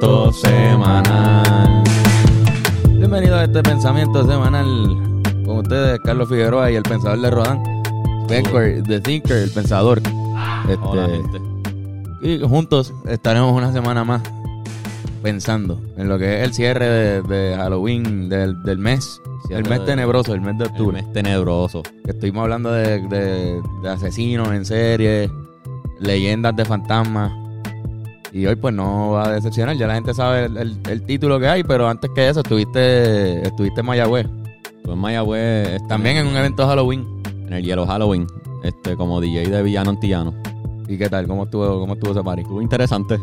pensamiento semanal. Bienvenido a este pensamiento semanal con ustedes, Carlos Figueroa y el pensador de Rodán, Becker, The Thinker, el pensador. Este, Hola, gente. y juntos estaremos una semana más pensando en lo que es el cierre de, de Halloween del, del mes, Cierre el mes de- tenebroso, el mes de El octubre. mes tenebroso. Estuvimos hablando de asesinos en serie, leyendas de fantasmas. Y hoy pues no va a decepcionar, ya la gente sabe el, el- el título que hay, pero antes que eso estuviste, estuviste en Mayagüez. Pues en Mayagüez este, También en un evento Halloween. en el Yellow Halloween, este, como DJ de Villano Antillano. ¿Y qué tal? ¿Cómo estuvo, cómo estuvo ese party? Estuvo interesante.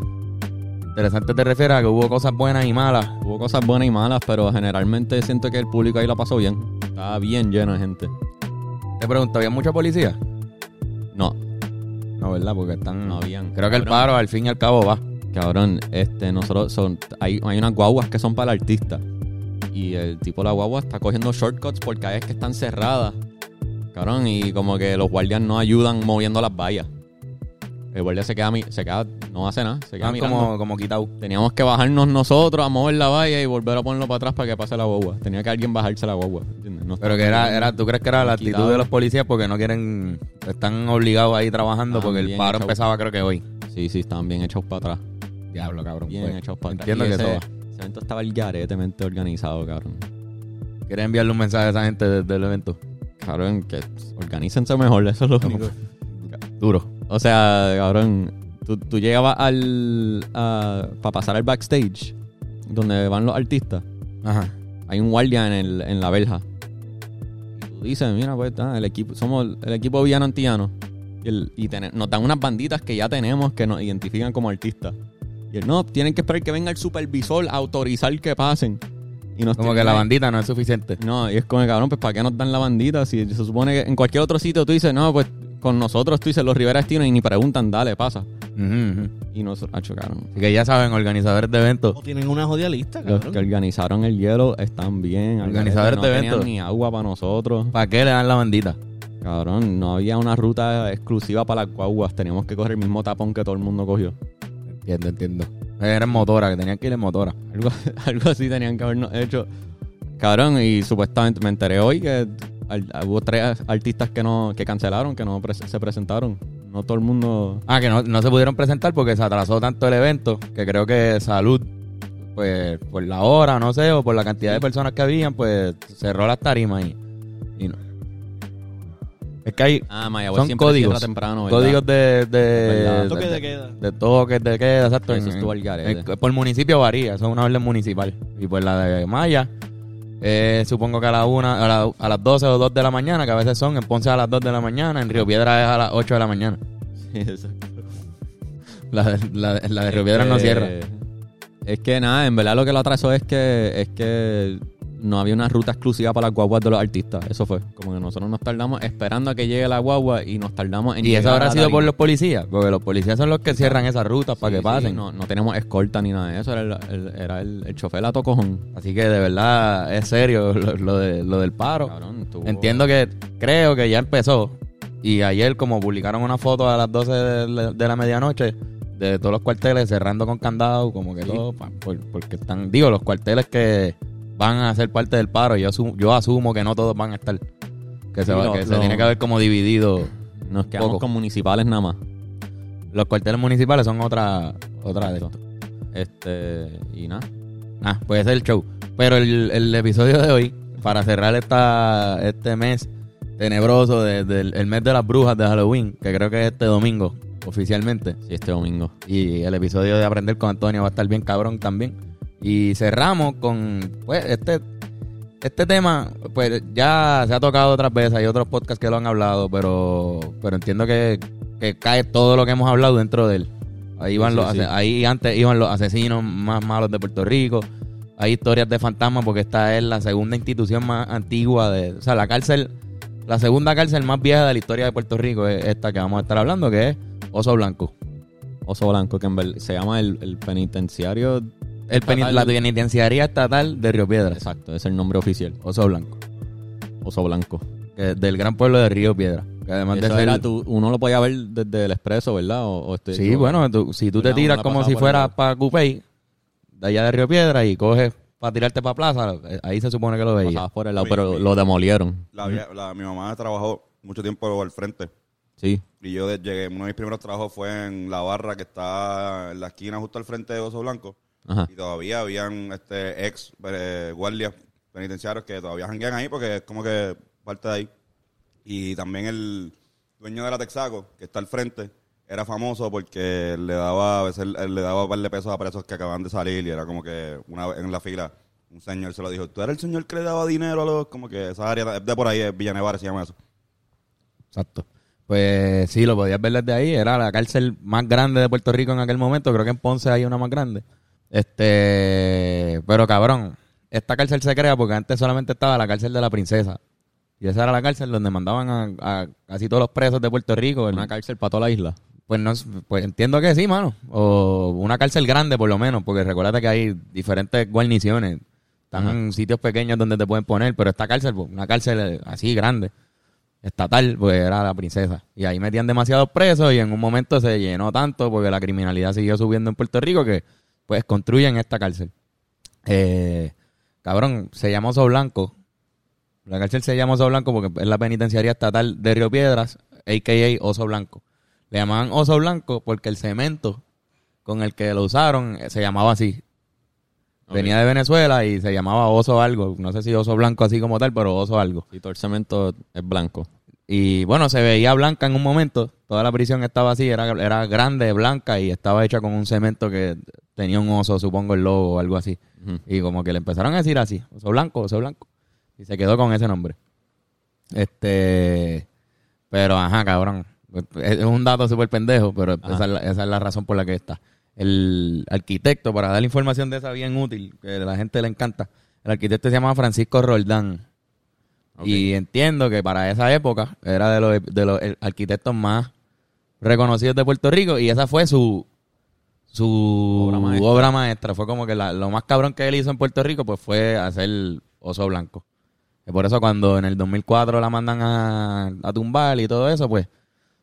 Interesante te refieres a que hubo cosas buenas y malas. Hubo cosas buenas y malas, pero generalmente siento que el público ahí la pasó bien. Estaba bien lleno de gente. Te pregunto, ¿había mucha policía? No, No, ¿verdad? Porque están... no habían. Creo que el paro al fin y al cabo va. Cabrón, este, nosotros son, hay, hay unas guaguas que son para el artista. Y el tipo de la guagua está cogiendo shortcuts porque hay es que están cerradas. Cabrón, y como que los guardias no ayudan moviendo las vallas. El guardia se queda, se queda, no hace nada, se queda mirando. como, como quitado. Teníamos que bajarnos nosotros a mover la valla y volver a ponerlo para atrás para que pase la guagua. Tenía que alguien bajarse la guagua. Pero que era, era, ¿tú crees que era la Quitado. actitud de los policías porque no quieren, están obligados ahí trabajando porque el paro empezaba creo que hoy? Sí, sí, estaban bien echados para atrás. Diablo, cabrón. Bien pues, echados para atrás. Entiendo Y que ese, ese evento estaba el garetemente organizado, cabrón. ¿Quieres enviarle un mensaje a esa gente de- del evento? Cabrón, que organícense mejor, eso es lo único. Duro. O sea, cabrón, tú, tú llegabas al. para pasar al backstage, donde van los artistas. Ajá. Hay un guardia en, el, en la verja. Y tú dices, mira, pues, ah, el equipo, somos el equipo villano antillano. Y, el- y nos dan unas banditas que ya tenemos que nos identifican como artistas. Y él, no, tienen que esperar que venga el supervisor a autorizar que pasen. Y nos Como que la bandita no es suficiente. no, y es como, cabrón, pues ¿para qué nos dan la bandita? Si se supone que en cualquier otro sitio tú dices, no, pues con nosotros tú dices los Rivera Destino y ni preguntan, dale, pasa. Y nosotros, ah, chocaron. Así que ya saben, organizadores de eventos. O tienen una jodida lista, Los cabrón. que organizaron el hielo están bien. Organizadores de no tenían eventos. ni agua para nosotros. ¿Para qué le dan la bandita? Cabrón, no había una ruta exclusiva para las guaguas. Teníamos que coger el mismo tapón que todo el mundo cogió. Entiendo, entiendo. Era en motora, que tenían que ir en motora. Algo, algo así tenían que habernos hecho. Cabrón, y supuestamente me enteré hoy que al- hubo tres artistas que no que cancelaron, que no se presentaron. No todo el mundo. Ah, que no, no se pudieron presentar porque se atrasó tanto el evento que creo que salud, pues por la hora, no sé, o por la cantidad de personas que habían, pues cerró las tarimas y, y no. Es que hay Ah, son siempre códigos, códigos de, de, Verdad. de, queda. de toques de queda, exacto. Eso estuvo al garete. por municipio varía, eso es una orden municipal. Y pues la de Maya, eh, supongo que a, la una, a, la- a las 12 o 2 de la mañana, que a veces son en Ponce a las 2 de la mañana, en Río Piedra es a las 8 de la mañana. Sí, exacto. La de, la la de Río Piedra no Eh, cierra. Es que nada, en verdad lo que lo atrasó es que es que no había una ruta exclusiva para las guaguas de los artistas. Eso fue. Como que nosotros nos tardamos esperando a que llegue la guagua y nos tardamos en Y eso habrá la sido por los policías, porque los policías son los que cierran esas rutas para que sí, pasen. no, no tenemos escolta ni nada de eso. Era el, el- era el, el chofer a tocojón. Así que de verdad es serio lo, lo de, lo del paro. Cabrón, Entiendo que creo que ya empezó. Y ayer, como publicaron una foto a las 12 de, la- de la medianoche de todos los cuarteles cerrando con candado, como que Sí. todo, pa- por- porque están, digo, los cuarteles que van a ser parte del paro, yo asumo, yo asumo que no todos van a estar. Que se, va- que se tiene que haber como dividido. Nos quedamos poco. con municipales nada más. Los cuarteles municipales son otra, otra de esto. Este, y nada. Ah, puede ser el show. Pero el, el episodio de hoy, para cerrar esta, este mes tenebroso de- del el mes de las brujas de Halloween, que creo que es este domingo, oficialmente. Sí, este domingo. Y el episodio de Aprender con Antonio va a estar bien cabrón también. Y cerramos con, pues, este, este tema, pues ya se ha tocado otras veces, hay otros podcasts que lo han hablado, pero, pero entiendo que, que cae todo lo que hemos hablado dentro de él. Ahí, Sí, los, sí, ahí antes iban los asesinos más malos de Puerto Rico. Hay historias de fantasmas porque esta es la segunda institución más antigua de, o sea, la cárcel, la segunda cárcel más vieja de la historia de Puerto Rico es esta que vamos a estar hablando, que es Oso Blanco. Oso Blanco, que en se llama el, el penitenciario. El Estatal. la penitenciaría estatal de Río Piedras. Exacto, es el nombre oficial. Oso Blanco. Oso Blanco. que- del gran pueblo de Río Piedra. Que además de ser. era tu- uno lo podía ver desde el expreso, ¿verdad? O, o estoy sí, bueno, tú- si tú te tiras como si fuera el- para Cupey, de allá de Río Piedra y coges para tirarte para plaza, ahí se supone que lo veía. Por el lado, Mi- pero mi- lo demolieron. La, mi mamá trabajó mucho tiempo al frente. Sí. Y yo de- llegué, uno de mis primeros trabajos fue en la barra que está en la esquina justo al frente de Oso Blanco. Ajá. Y todavía habían este ex eh, guardias penitenciarios que todavía janguean ahí porque es como que parte de ahí. Y también el dueño de la Texaco, que está al frente, era famoso porque le daba a veces él le daba un par de pesos a presos que acaban de salir y era como que una en la fila un señor se lo dijo, tú eres el señor que le daba dinero a los, como que esa área de por ahí, es Villanevar se llama eso. Exacto. Pues sí, lo podías ver desde ahí. Era la cárcel más grande de Puerto Rico en aquel momento. Creo que en Ponce hay una más grande. Este, pero cabrón, esta cárcel se crea porque antes solamente estaba la cárcel de la princesa. Y esa era la cárcel donde mandaban a, a casi todos los presos de Puerto Rico. Una cárcel para toda la isla. Pues no, pues entiendo que sí, mano. O una cárcel grande por lo menos, porque recuerda que hay diferentes guarniciones. Están en sitios pequeños donde te pueden poner, pero esta cárcel, pues, una cárcel eh, así grande, estatal, pues era la princesa. Y ahí metían demasiados presos y en un momento se llenó tanto porque la criminalidad siguió subiendo en Puerto Rico que pues construyen esta cárcel. Eh, cabrón, se llama Oso Blanco. La cárcel se llama Oso Blanco porque es la penitenciaría estatal de Río Piedras, a.k.a. Oso Blanco. Le llamaban Oso Blanco porque el cemento con el que lo usaron se llamaba así. Venía de Venezuela y se llamaba Oso algo. No sé si Oso Blanco así como tal, pero Oso algo. Y todo el cemento es blanco. Y bueno, se veía blanca en un momento. Toda la prisión estaba así, era, era grande, blanca y estaba hecha con un cemento que tenía un oso, supongo, el logo o algo así. Y como que le empezaron a decir así, oso blanco, oso blanco. Y se quedó con ese nombre. Este, pero ajá, cabrón. Es un dato súper pendejo, pero esa es, la, esa es la razón por la que está. El arquitecto, para dar información de esa bien útil, que a la gente le encanta, el arquitecto se llama Francisco Roldán. Y entiendo que para esa época era de los, de los arquitectos más reconocidos de Puerto Rico y esa fue su su Obra obra maestra. Fue como que la- lo más cabrón que él hizo en Puerto Rico pues fue hacer Oso Blanco. Y por eso cuando en el 2004 la mandan a, a tumbar y todo eso, pues,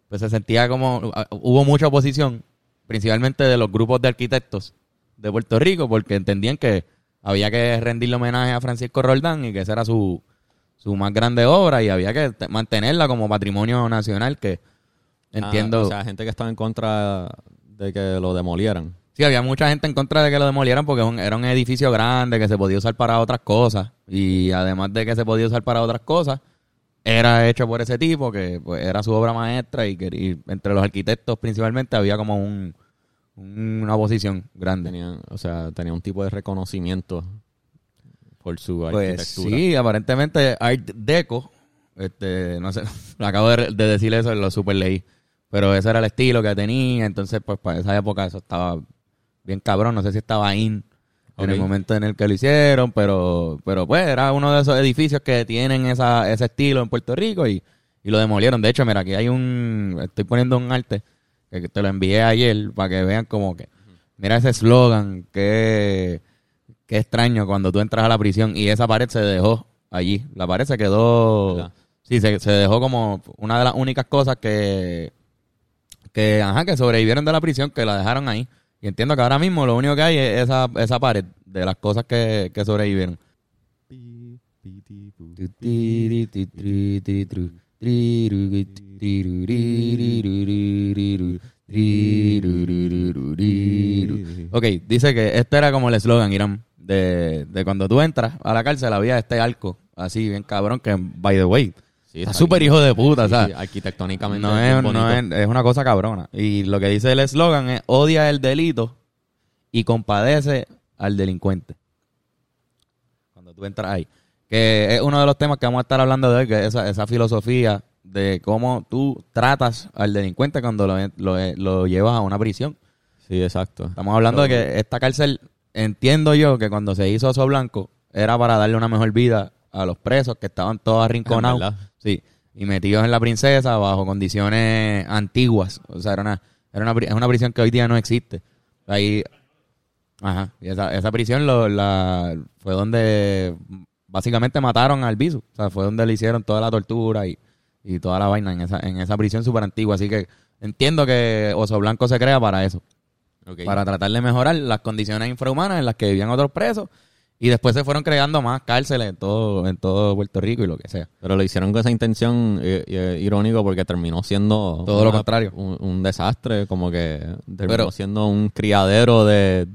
pues se sentía como... Hubo mucha oposición, principalmente de los grupos de arquitectos de Puerto Rico, porque entendían que había que rendirle homenaje a Francisco Roldán y que esa era su, su más grande obra y había que te- mantenerla como patrimonio nacional que entiendo... Ah, o sea, gente que estaba en contra de que lo demolieran. Sí, había mucha gente en contra de que lo demolieran porque era un edificio grande que se podía usar para otras cosas. Y además de que se podía usar para otras cosas, era hecho por ese tipo que pues, era su obra maestra y que y entre los arquitectos principalmente había como un, un- una oposición grande. O sea, tenía un tipo de reconocimiento por su Pues arquitectura. sí, aparentemente Art Deco, este, no sé, acabo de, de decir eso, lo super leí, pero ese era el estilo que tenía, entonces pues para esa época eso estaba bien cabrón, no sé si estaba in en el momento en el que lo hicieron, pero, pero pues era uno de esos edificios que tienen esa, ese estilo en Puerto Rico y, y lo demolieron. De hecho, mira, aquí hay un, estoy poniendo un arte que te lo envié ayer para que vean como que, mira ese eslogan que Qué extraño cuando tú entras a la prisión y esa pared se dejó allí. La pared se quedó. ¿Verdad? Sí, se, se dejó como una de las únicas cosas que. Que, ajá, que sobrevivieron de la prisión, que la dejaron ahí. Y entiendo que ahora mismo lo único que hay es esa, esa pared de las cosas que, que sobrevivieron. Ok, dice que este era como el eslogan, Irán, de, de cuando tú entras a la cárcel había este arco, así bien cabrón, que by the way, Sí, está súper hijo de puta, Sí, ¿sabes? arquitectónicamente No es no es, es una cosa cabrona. Y lo que dice el eslogan es odia el delito y compadece al delincuente. Cuando tú entras ahí. Que es uno de los temas que vamos a estar hablando de hoy, que es esa, esa filosofía de cómo tú tratas al delincuente cuando lo, lo, lo llevas a una prisión. Sí, exacto. Estamos hablando de que esta cárcel, entiendo yo que cuando se hizo Oso Blanco, era para darle una mejor vida a los presos que estaban todos arrinconados. Sí, y metidos en la princesa bajo condiciones antiguas. O sea, era una, era una, es una prisión que hoy día no existe. Ahí, ajá, y esa, esa prisión lo, la, fue donde básicamente mataron al Bisu. O sea, fue donde le hicieron toda la tortura y, y toda la vaina en esa, en esa prisión súper antigua. Así que entiendo que Oso Blanco se crea para eso. Para tratar de mejorar las condiciones infrahumanas en las que vivían otros presos. Y después se fueron creando más cárceles en todo, en todo Puerto Rico y lo que sea. Pero lo hicieron con esa intención eh, eh, irónico porque terminó siendo Todo lo contrario. Un, un desastre, como que terminó Pero- siendo un criadero de,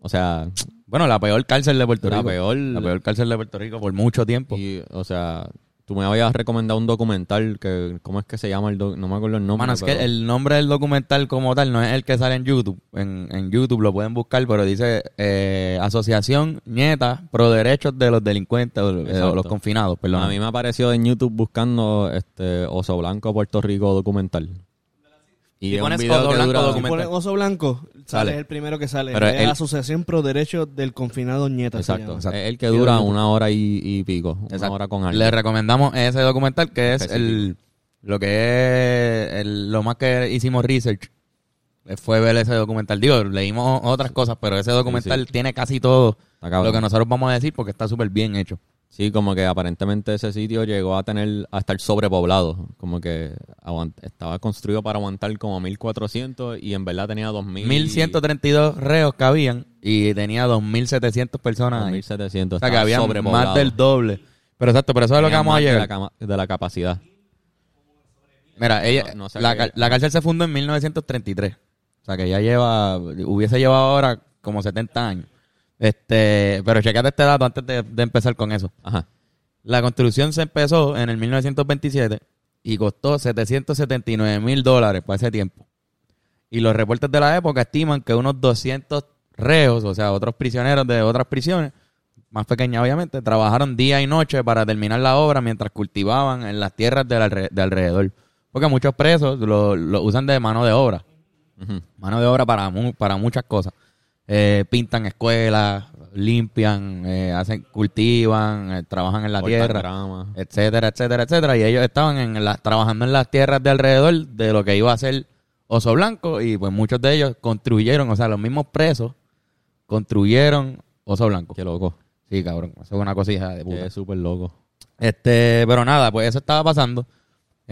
o sea, Bueno, la peor cárcel de Puerto La Rico. peor- La peor cárcel de Puerto Rico por mucho tiempo. y, o sea, tú me habías recomendado un documental que, ¿cómo es que se llama el doc- No me acuerdo el nombre. Mano, es que el nombre del documental como tal no es el que sale en YouTube. En, en YouTube lo pueden buscar, pero dice eh, Asociación Nieta Pro Derechos de los Delincuentes, o, eh, Exacto. o los confinados, perdón. A mí me apareció en YouTube buscando este Oso Blanco Puerto Rico documental. Y Si es un pones video Oso que Blanco dura- documental. Oso blanco, sale, Sale. el primero que sale. Pero es él- la Asociación Pro Derechos del Confinado Nieta. se Exacto, llama. Es el que dura una hora y, y pico, una Exacto. hora con algo. Le recomendamos ese documental que es el lo que es el- lo más que hicimos research eh, fue ver ese documental. Digo, leímos otras cosas, pero ese documental sí. tiene casi todo Está cabrón. lo que nosotros vamos a decir porque está súper bien hecho. Sí, como que aparentemente ese sitio llegó a tener, a estar sobrepoblado. Como que estaba construido para aguantar como 1400 y en verdad tenía 2000. 1132 reos que habían y tenía 2700 personas ahí. 2700. O sea que había más del doble. Pero exacto, pero eso es lo que vamos a de llegar. la De la, capacidad. Mira, ella, No- no sé la, qué- la cárcel se fundó en 1933. O sea que ya lleva, hubiese llevado ahora como 70 años. Este, pero checate este dato antes de, de empezar con eso. Ajá. La construcción se empezó en el 1927 y costó 779 mil dólares para ese tiempo. Y los reportes de la época estiman que unos 200 reos, o sea, otros prisioneros de otras prisiones, más pequeñas obviamente, trabajaron día y noche para terminar la obra mientras cultivaban en las tierras de alrededor. Porque muchos presos lo, lo usan de mano de obra. Mano de obra para, mu- para muchas cosas. Eh, pintan escuelas, limpian, eh, hacen, cultivan, eh, trabajan en la Cortan tierra grama. etcétera, etcétera, etcétera. Y ellos estaban en la- trabajando en las tierras de alrededor de lo que iba a ser Oso Blanco y pues muchos de ellos construyeron, o sea, los mismos presos construyeron Oso Blanco. Qué loco. Sí, cabrón, eso es una cosilla de puta. Qué súper loco. Este, pero nada, pues eso estaba pasando.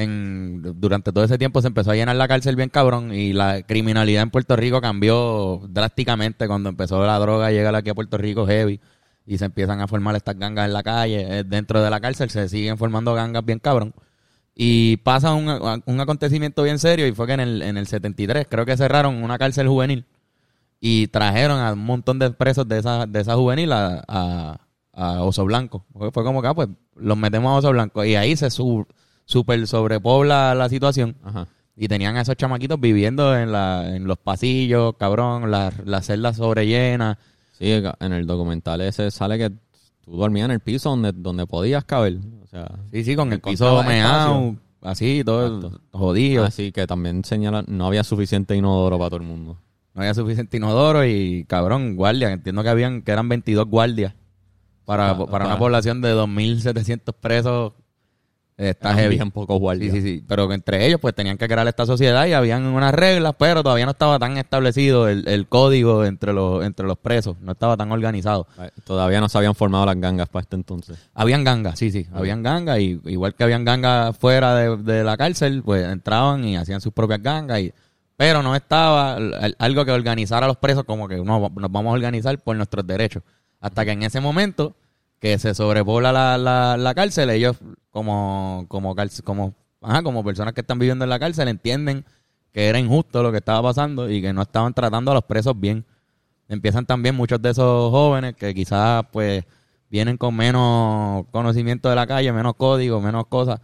Durante todo ese tiempo se empezó a llenar la cárcel bien cabrón y la criminalidad en Puerto Rico cambió drásticamente cuando empezó la droga a llegar aquí a Puerto Rico heavy y se empiezan a formar estas gangas en la calle. Eh, Dentro de la cárcel se siguen formando gangas bien cabrón. Y pasa un, un acontecimiento bien serio y fue que en el, en el 73 creo que cerraron una cárcel juvenil y trajeron a un montón de presos de esa, de esa juvenil a, a, Oso Blanco. Fue, como que, ah, pues, los metemos a Oso Blanco. Y ahí se su, super sobrepobla la situación. Ajá. Y tenían a esos chamaquitos viviendo en, la, en los pasillos, cabrón, las, las celdas sobrellenas. Sí, en el documental ese sale que tú dormías en el piso donde, donde podías caber. O sea, Sí, sí, con el piso meado, así, todo Exacto. jodido. así que también señala, no había suficiente inodoro para todo el mundo. No había suficiente inodoro y, cabrón, guardias. Entiendo que habían que eran 22 guardias para, Ah, para una población de 2.700 presos. Está heavy. bien pocos guardias. Sí, sí, sí. Pero entre ellos, pues tenían que crear esta sociedad y habían unas reglas, pero todavía no estaba tan establecido el, el código entre los, entre los presos. No estaba tan organizado. Todavía no se habían formado las gangas para este entonces. Habían gangas, sí, sí. Habían gangas y igual que habían gangas fuera de, de la cárcel, pues entraban y hacían sus propias gangas. Y, pero no estaba al- algo que organizara a los presos como que no, nos vamos a organizar por nuestros derechos. Hasta que en ese momento que se sobrepobla la, la, la cárcel, ellos como, como, como, ajá, como personas que están viviendo en la cárcel entienden que era injusto lo que estaba pasando y que no estaban tratando a los presos bien. Empiezan también muchos de esos jóvenes que quizás pues vienen con menos conocimiento de la calle, menos código, menos cosas,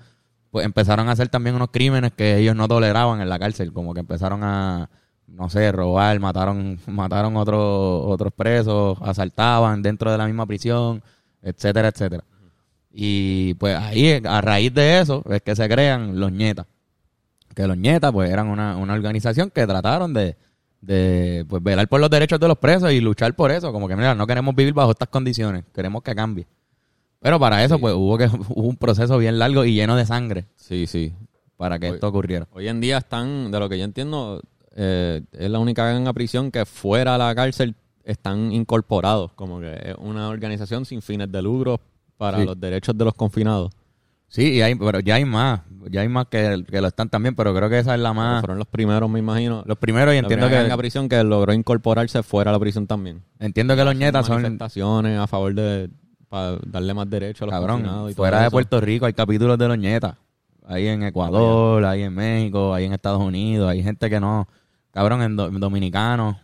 pues empezaron a hacer también unos crímenes que ellos no toleraban en la cárcel, como que empezaron a, no sé, robar, mataron, mataron otros otros presos, asaltaban dentro de la misma prisión, etcétera, etcétera. Y pues ahí, a raíz de eso, es que se crean los ñetas. Que los ñetas, pues, eran una, una organización que trataron de, de pues, velar por los derechos de los presos y luchar por eso. Como que, mira, no queremos vivir bajo estas condiciones, queremos que cambie. Pero para eso, pues, hubo, que, hubo un proceso bien largo y lleno de sangre Sí, sí. para que esto ocurriera. Hoy en día están, de lo que yo entiendo, eh, es la única ganga prisión que fuera de la cárcel están incorporados. Como que es una organización sin fines de lucro para Sí. los derechos de los confinados. Sí, y hay, pero ya hay más. Ya hay más que, que lo están también, pero creo que esa es la más. Fueron los primeros, me imagino. Los primeros, y entiendo que que, la prisión que logró incorporarse fuera de la prisión también. entiendo que los nietas son. manifestaciones a favor de para darle más derecho a los confinados Cabrón, y todo fuera de. Puerto Rico hay capítulos de los nietas. Ahí en Ecuador, ahí en México, ahí en Estados Unidos. Hay gente que no. Cabrón, en do- dominicanos.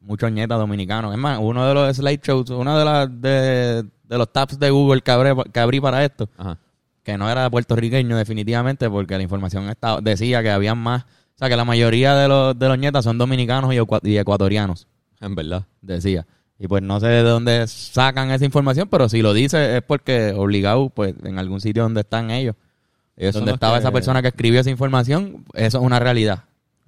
Muchos nietas dominicanos. Es más, uno de los slideshows, uno de, las de, de los tabs de Google que, abrí, que abrí para esto, Ajá. que no era puertorriqueño definitivamente, porque la información estaba, decía que habían más. O sea, que la mayoría de los, de los nietas son dominicanos y, ecua- y ecuatorianos En verdad. decía. Y pues no sé de dónde sacan esa información, pero si lo dice es porque obligado, pues en algún sitio donde están ellos, Ellos donde estaba que- esa persona que escribió esa información, eso es una realidad.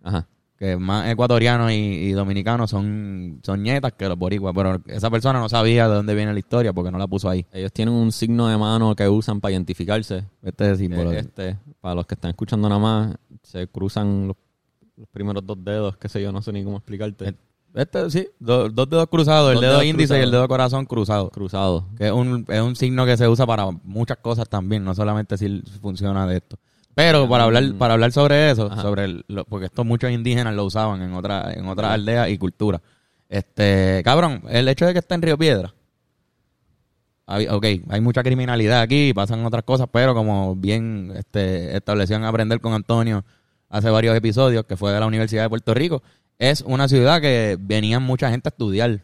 Ajá. Que más ecuatorianos y, y dominicanos son, son nietas que los boricuas, pero esa persona no sabía de dónde viene la historia porque no la puso ahí. Ellos tienen un signo de mano que usan para identificarse. Este es el símbolo. es este, para los que están escuchando nada más, se cruzan los, los primeros dos dedos, qué sé yo, no sé ni cómo explicarte. Este, sí, do- dos dedos cruzados, el dedo índice y el dedo corazón cruzado. Cruzado. Que es un, es un signo que se usa para muchas cosas también, no solamente si funciona de esto. Pero para hablar, para hablar sobre eso, Ajá. sobre el- lo- porque estos muchos indígenas lo usaban en otra, en otras aldeas y culturas. Este, cabrón, el hecho de que esté en Río Piedra. hab- Ok, hay mucha criminalidad aquí, pasan otras cosas, pero como bien este, estableció en Aprender con Antonio hace varios episodios, que fue de la Universidad de Puerto Rico, es una ciudad que venían mucha gente a estudiar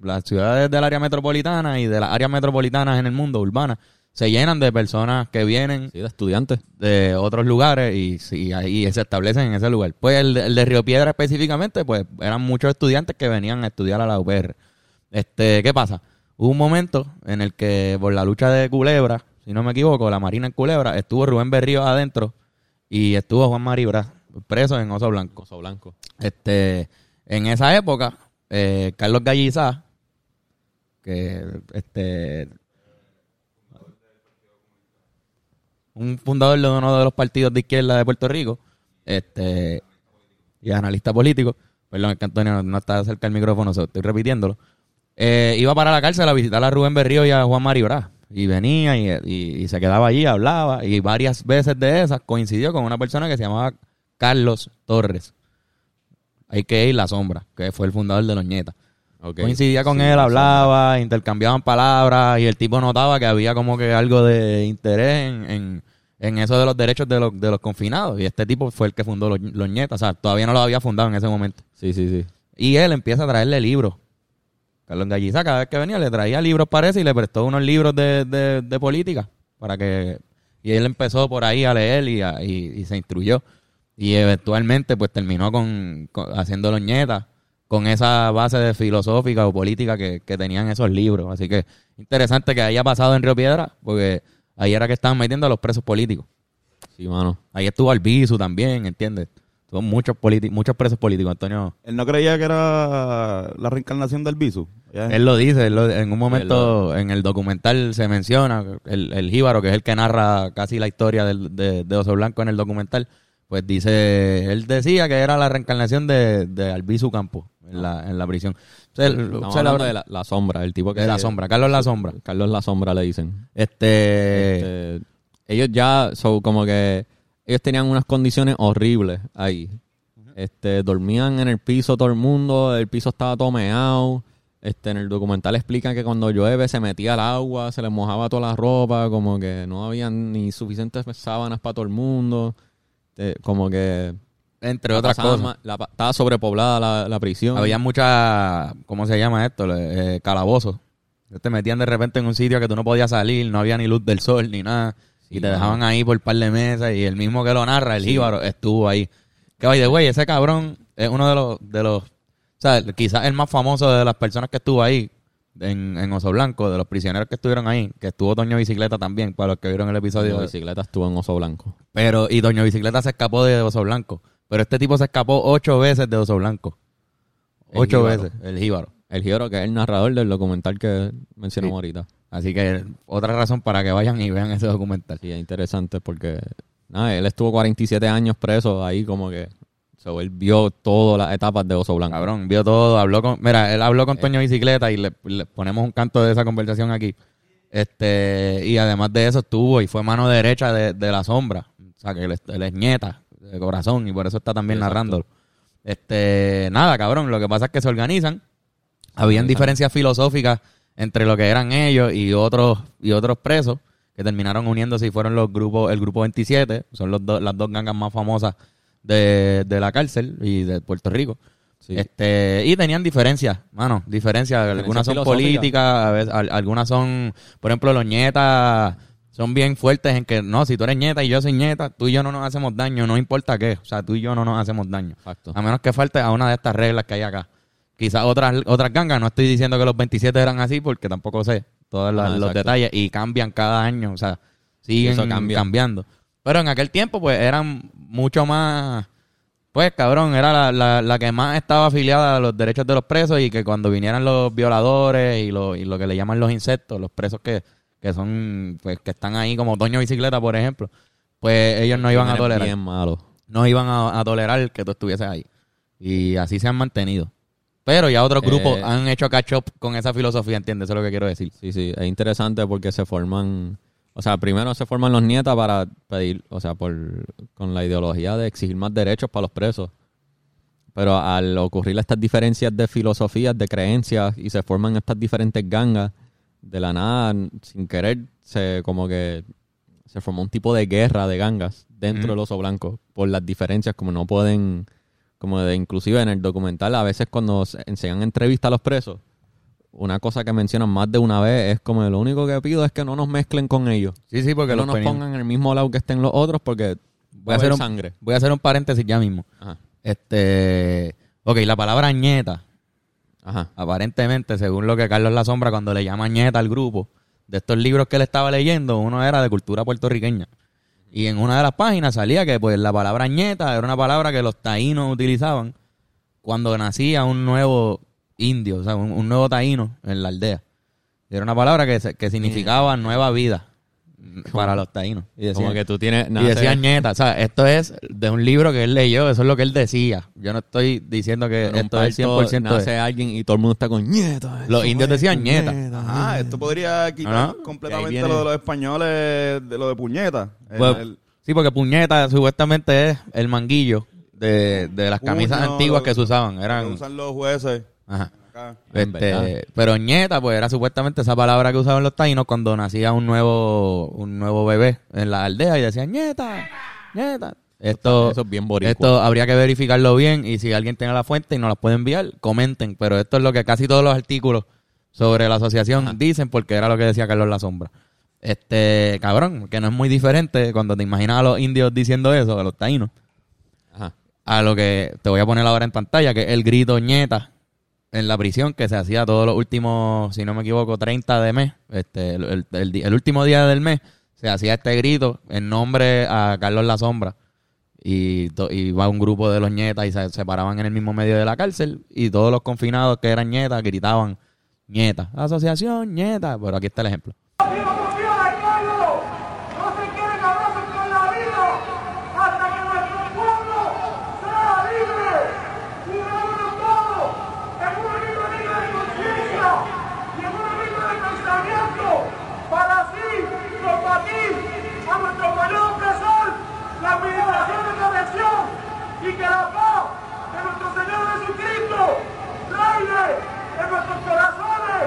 las ciudades del área metropolitana y de las áreas metropolitanas en el mundo, urbanas, se llenan de personas que vienen Sí, de estudiantes. de otros lugares y, sí, ahí se establecen en ese lugar. Pues el, de- el de Río Piedra específicamente, pues eran muchos estudiantes que venían a estudiar a la UPR. Este, ¿qué pasa? Hubo un momento en el que por la lucha de Culebra, si no me equivoco, la Marina en Culebra, estuvo Rubén Berrío adentro y estuvo Juan Maribra preso en Oso Blanco. Coso blanco. Este, en esa época, eh, Carlos Gallizá, que este un fundador de uno de los partidos de izquierda de Puerto Rico, este y analista político, perdón, que Antonio no, está cerca del micrófono, estoy repitiéndolo, eh, iba para la cárcel a visitar a Rubén Berrío y a Juan Maribra. Y venía y, y- y se quedaba allí, hablaba, y varias veces de esas coincidió con una persona que se llamaba Carlos Torres. Hay que ir La Sombra, que fue el fundador de Los Nietas. Coincidía con Sí, él, La hablaba, intercambiaban palabras y el tipo notaba que había como que algo de interés en, en, en eso de los derechos de los, de los confinados. Y este tipo fue el que fundó los, los Nietas. O sea, todavía no lo había fundado en ese momento. Sí, sí, sí. Y él empieza a traerle libros. Carlos Galliza cada vez que venía le traía libros, parece, y le prestó unos libros de, de, de política. para que Y él empezó por ahí a leer y, a- y, y se instruyó. Y eventualmente pues terminó con, con- haciendo los nietas con esa base de filosófica o política que, que tenían esos libros. Así que interesante que haya pasado en Río Piedra, porque ahí era que estaban metiendo a los presos políticos. Sí, mano. Ahí estuvo Albizu también, ¿entiendes? Son muchos muchos presos políticos, Antonio. Él no creía que era la reencarnación del Bisu. Ya- Él lo dice, él lo- en un momento en el documental se menciona, el, el jíbaro, que es el que narra casi la historia del- de, de Oso Blanco en el documental, pues dice, él decía que era la reencarnación de, de Albizu Campo en la, en la prisión. O sea, Estamos o sea, la- de la, la sombra, el tipo que... de la sombra, Carlos La Sombra. Carlos La Sombra le dicen. Este, Este, ellos ya son como que ellos tenían unas condiciones horribles ahí. Este, dormían en el piso todo el mundo, el piso estaba tomeado. Este, en el documental explican que cuando llueve se metía el agua, se les mojaba toda la ropa, como que no había ni suficientes sábanas para todo el mundo. Este, como que entre la otras cosas. la estaba sobrepoblada la, la prisión. Había mucha, ¿cómo se llama esto? Eh, calabozos. Te metían de repente en un sitio que tú no podías salir, no había ni luz del sol ni nada. Sí, y te dejaban ahí por un par de meses y el mismo que lo narra, el jíbaro, estuvo ahí. Que by the way, ese cabrón es uno de los, de los, o sea, quizás el más famoso de las personas que estuvo ahí en, en Oso Blanco, de los prisioneros que estuvieron ahí, que estuvo Toño Bicicleta también, para los que vieron el episodio. de- bicicleta estuvo en oso blanco. Pero, y Doño Bicicleta se escapó de Oso Blanco. Pero este tipo se escapó ocho veces de Oso Blanco. Ocho veces, el jíbaro. El Jíbaro, que es el narrador del documental que mencionamos ahorita. Así que otra razón para que vayan y vean ese documental. Sí, es interesante porque nada, él estuvo 47 años preso ahí como que so, él vio todas las etapas de Oso Blanco. Cabrón, vio todo, habló con... Mira, él habló con Toño Bicicleta y le, le ponemos un canto de esa conversación aquí. Este, y además de eso estuvo y fue mano derecha de, de la sombra. O sea, que él es nieta de corazón y por eso está también exacto. narrándolo. Este, nada, cabrón, lo que pasa es que se organizan. Habían diferencias filosóficas entre lo que eran ellos y otros y otros presos que terminaron uniéndose y fueron los grupos, el grupo 27, son los do- las dos gangas más famosas de, de la cárcel y de Puerto Rico. Sí. Este, y tenían diferencias, mano, diferencias. Algunas son políticas, a veces, al- algunas son, por ejemplo, los nietas son bien fuertes en que, no, si tú eres nieta y yo soy nieta, tú y yo no nos hacemos daño, no importa qué. O sea, tú y yo no nos hacemos daño. Exacto. A menos que falte a una de estas reglas que hay acá. Quizás otras, otras gangas, no estoy diciendo que los 27 eran así porque tampoco sé todos los detalles y cambian cada año, o sea, siguen cambiando. Pero en aquel tiempo, pues eran mucho más. Pues cabrón, era la, la, la que más estaba afiliada a los derechos de los presos y que cuando vinieran los violadores y lo, y lo que le llaman los insectos, los presos que, que son, pues que están ahí como Toño Bicicleta, por ejemplo, pues ellos no iban a tolerar Bien malo. no iban a, a tolerar que tú estuvieses ahí. Y así se han mantenido. Pero ya otros Eh, grupos han hecho catch up con esa filosofía, ¿entiendes? Eso es lo que quiero decir. Sí, sí, es interesante porque se forman, o sea, primero se forman los nietas para pedir, o sea, por con la ideología de exigir más derechos para los presos. Pero al ocurrir estas diferencias de filosofías, de creencias y se forman estas diferentes gangas, de la nada, sin querer, se como que se formó un tipo de guerra de gangas dentro del oso blanco por las diferencias, como no pueden, como de inclusive en el documental, a veces cuando se enseñan entrevistas a los presos, una cosa que mencionan más de una vez es como lo único que pido es que no nos mezclen con ellos. Sí, sí, porque Que no nos ponían- pongan en el mismo lado que estén los otros porque Voy a hacer un- sangre. Voy a hacer un paréntesis ya mismo. Ajá. Este. Ok, la palabra ñeta, Ajá. aparentemente, según lo que Carlos La Sombra, cuando le llama ñeta al grupo, de estos libros que él estaba leyendo, uno era de cultura puertorriqueña. Y en una de las páginas salía que pues la palabra ñeta era una palabra que los taínos utilizaban cuando nacía un nuevo indio, o sea, un, un nuevo taíno en la aldea. Era una palabra que, que significaba nueva vida para los taínos. Y decían, Como que tú tienes... y nace- decían ñeta. O sea, esto es de un libro que él leyó, eso es lo que él decía. Yo no estoy diciendo que esto es parto 100% de- nace alguien y todo el mundo está con nieta. Los indios decían. Ajá, esto podría quitar completamente viene. lo de los españoles, de lo de puñeta. Pues, el sí, porque puñeta supuestamente es el manguillo de, de las camisas antiguas que se usaban. Eran, usan los jueces. ajá. Acá. Este, pero ñeta, pues era supuestamente esa palabra que usaban los taínos cuando nacía un nuevo, un nuevo bebé en la aldea y decían ñeta, ñeta. Esto, Eso es bien boricua. esto habría que verificarlo bien y si alguien tiene la fuente y nos la puede enviar, comenten. Pero esto es lo que casi todos los artículos sobre la asociación dicen porque era lo que decía Carlos La Sombra. Este, cabrón, que no es muy diferente cuando te imaginas a los indios diciendo eso, a los taínos Ajá. a lo que te voy a poner ahora en pantalla, que es el grito ñeta en la prisión que se hacía todos los últimos, si no me equivoco, 30 de mes, este, el, último día del mes, se hacía este grito en nombre a Carlos La Sombra. Y, to- y va un grupo de los ñetas y se, paraban en el mismo medio de la cárcel y todos los confinados que eran ñetas gritaban ñeta, asociación ñeta, pero aquí está el ejemplo. filosofía del pueblo no se quieren abrazos con la vida hasta que nuestro pueblo sea libre y reúne todo en un mismo nivel de conciencia y en un mismo de pensamiento para así combatir a nuestro mayor opresor, la administración de corrección y que la paz de nuestro Señor Jesucristo reine en nuestros corazones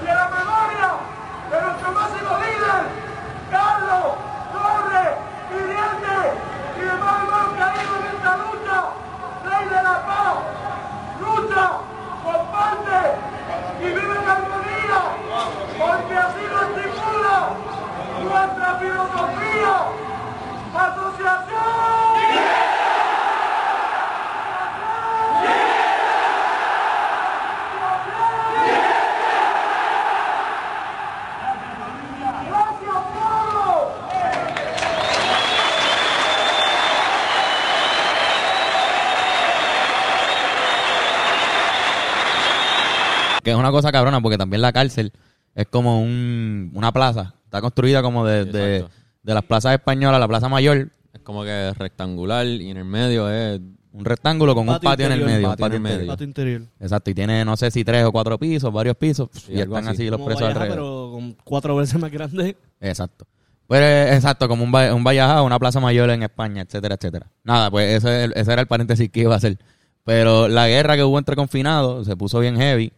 y en la memoria de nuestro máximo líder, Carlos Torres Hiriente y demás hermanos caídos en esta lucha, Rey de la Paz, lucha, comparte y vive en armonía, porque así lo estipula nuestra filosofía, asociación. ¡Gracias, pueblo! Que es una cosa cabrona porque también la cárcel es como un, una plaza. Está construida como de, de, las plazas españolas, la plaza mayor. Es como que rectangular y en el medio es Un rectángulo con un Patio patio en el medio. un patio en el medio. Patio interior. Exacto, y tiene no sé si tres o cuatro pisos, varios pisos, Sí, y están así. así los presos Valleja, alrededor. pero con cuatro veces más grande. Exacto. Pues exacto, como un, un Valleja, una plaza mayor en España, etcétera, etcétera. Nada, pues ese, ese era el paréntesis que iba a hacer. Pero la guerra que hubo entre confinados se puso bien heavy,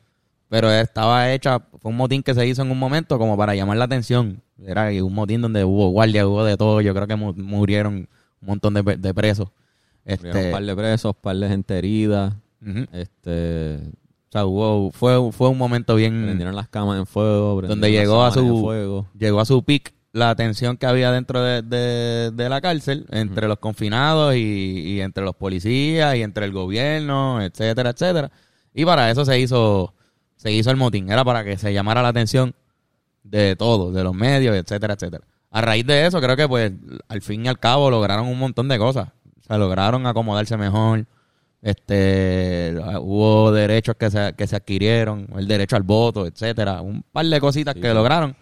pero estaba hecha, fue un motín que se hizo en un momento como para llamar la atención. Era un motín donde hubo guardia, hubo de todo, yo creo que mu- murieron un montón de, de presos. Murieron Este, un par de presos, par de gente herida. Este, O sea, hubo, fue, fue un momento bien... prendieron las camas en fuego. donde llegó a su fuego. llegó a su pic la tensión que había dentro de, de- de la cárcel entre los confinados y, y entre los policías y entre el gobierno etcétera etcétera y para eso se hizo se hizo el motín era para que se llamara la atención de todos de los medios etcétera etcétera. A raíz de eso creo que pues al fin y al cabo lograron un montón de cosas. O sea lograron acomodarse mejor este hubo derechos que se, que se adquirieron el derecho al voto etcétera un par de cositas que lograron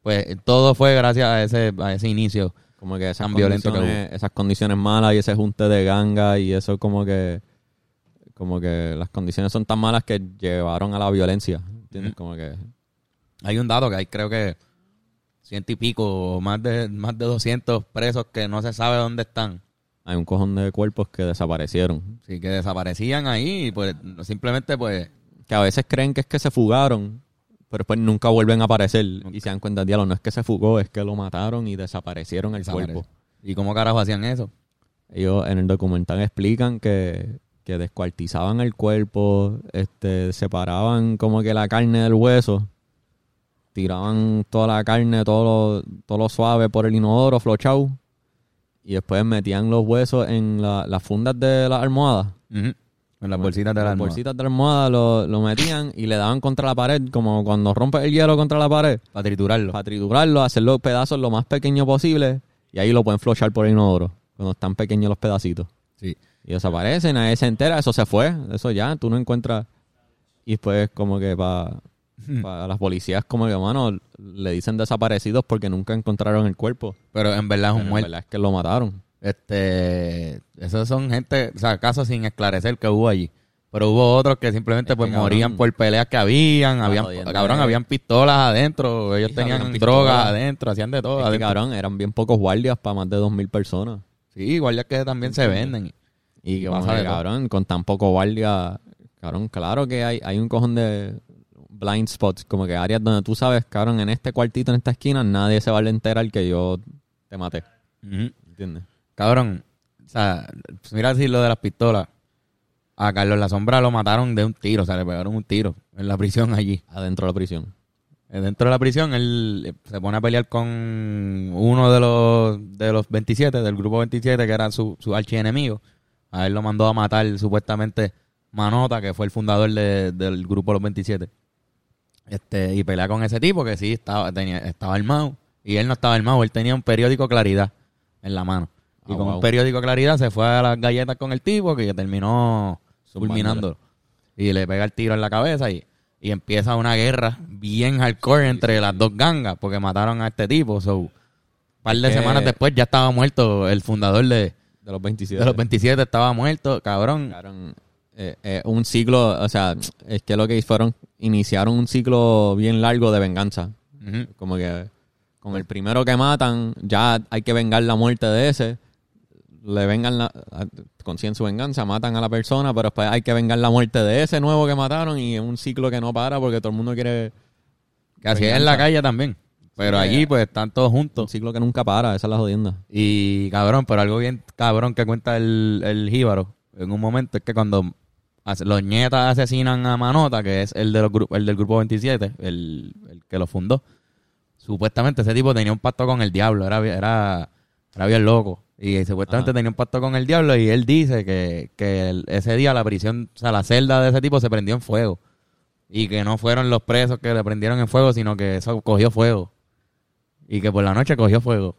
pues todo fue gracias a ese a ese inicio Como que esas tan violento que esas condiciones malas y ese junte de ganga y eso como que como que las condiciones son tan malas que llevaron a la violencia. ¿Entiendes? Como que hay un dato que hay creo que ciento y pico o más de más de 200 presos que no se sabe dónde están hay un cojón de cuerpos que desaparecieron. sí que desaparecían ahí y pues simplemente pues Que a veces creen que es que se fugaron, pero después nunca vuelven a aparecer. Y se dan cuenta, diablo, no es que se fugó, es que lo mataron y desaparecieron el cuerpo. y cómo carajo hacían eso Ellos en el documental explican que, que descuartizaban el cuerpo, este, separaban como que la carne del hueso, tiraban toda la carne, todo lo, todo lo suave por el inodoro, flochau, y después metían los huesos en la- las fundas de las almohadas. Ujú. en las bolsitas de la las almohada. bolsitas de la almohada lo, lo metían y le daban contra la pared, como cuando rompes el hielo contra la pared, para triturarlo para triturarlo, hacer los pedazos lo más pequeño posible, y ahí lo pueden flochar por el inodoro, cuando están pequeños los pedacitos. sí Y desaparecen, nadie se entera, eso se fue, eso ya, tú no encuentras. Y después como que para las policías como que, mano, le dicen desaparecidos porque nunca encontraron el cuerpo. pero en verdad es Pero un en muerto verdad es que lo mataron. Este, esos son gente, o sea, casos sin esclarecer que hubo allí. Pero hubo otros que simplemente Es que, pues cabrón, morían por peleas que habían, habían, cabrón, es- habían pistolas adentro, ellos Sí, tenían drogas adentro, hacían de todo Es que, adentro. cabrón, eran bien pocos guardias para más de dos mil personas. Sí, guardias que también se venden. Y como pasa que, de cabrón, con tan poco guardia, cabrón, claro que hay, hay un cojón de blind spots, como que áreas donde tú sabes, cabrón, en este cuartito, en esta esquina, nadie se va a enterar que yo te maté. Ujú. ¿Entiendes? Cabrón, o sea, mira así lo de las pistolas. A Carlos La Sombra lo mataron de un tiro, o sea, le pegaron un tiro en la prisión allí. Adentro de la prisión. Eh, Dentro de la prisión, él eh, se pone a pelear con uno de los, de los 27, del grupo 27, que era su, su archienemigo. A él lo mandó a matar supuestamente Manota, que fue el fundador de- del grupo Los 27. Este, y pelea con ese tipo que sí estaba, tenía, estaba armado. Y él no estaba armado, él tenía un periódico Claridad en la mano. Y Ah, con wow. un periódico Claridad se fue a las galletas con el tipo que terminó fulminándolo. Y le pega el tiro en la cabeza y, y empieza una guerra bien hardcore entre las dos gangas porque mataron a este tipo. So, un par de semanas después ya estaba muerto el fundador de, De los 27. de los 27, estaba muerto, cabrón. Cabrón, eh, eh, un ciclo, o sea, es que lo que fueron, iniciaron un ciclo bien largo de venganza. Como que con el primero que matan, ya hay que vengar la muerte de ese. Le vengan la, consiguen su venganza, matan a la persona, pero después hay que vengar la muerte de ese nuevo que mataron y es un ciclo que no para porque todo el mundo quiere Que así es en la calle también. Pero Sí, allí eh. pues están todos un juntos. ciclo que nunca para, esa es la jodienda. Y cabrón, pero algo bien cabrón que cuenta el, el jíbaro en un momento es que cuando los nietas asesinan a Manota, que es el, de los el del grupo 27, el, el que lo fundó, supuestamente ese tipo tenía un pacto con el diablo, era, bien- era, era bien loco. Y supuestamente Ajá. tenía un pacto con el diablo y él dice que, que el- ese día la prisión, o sea, la celda de ese tipo se prendió en fuego. Y que no fueron los presos que le prendieron en fuego, sino que eso cogió fuego. Y que por la noche cogió fuego.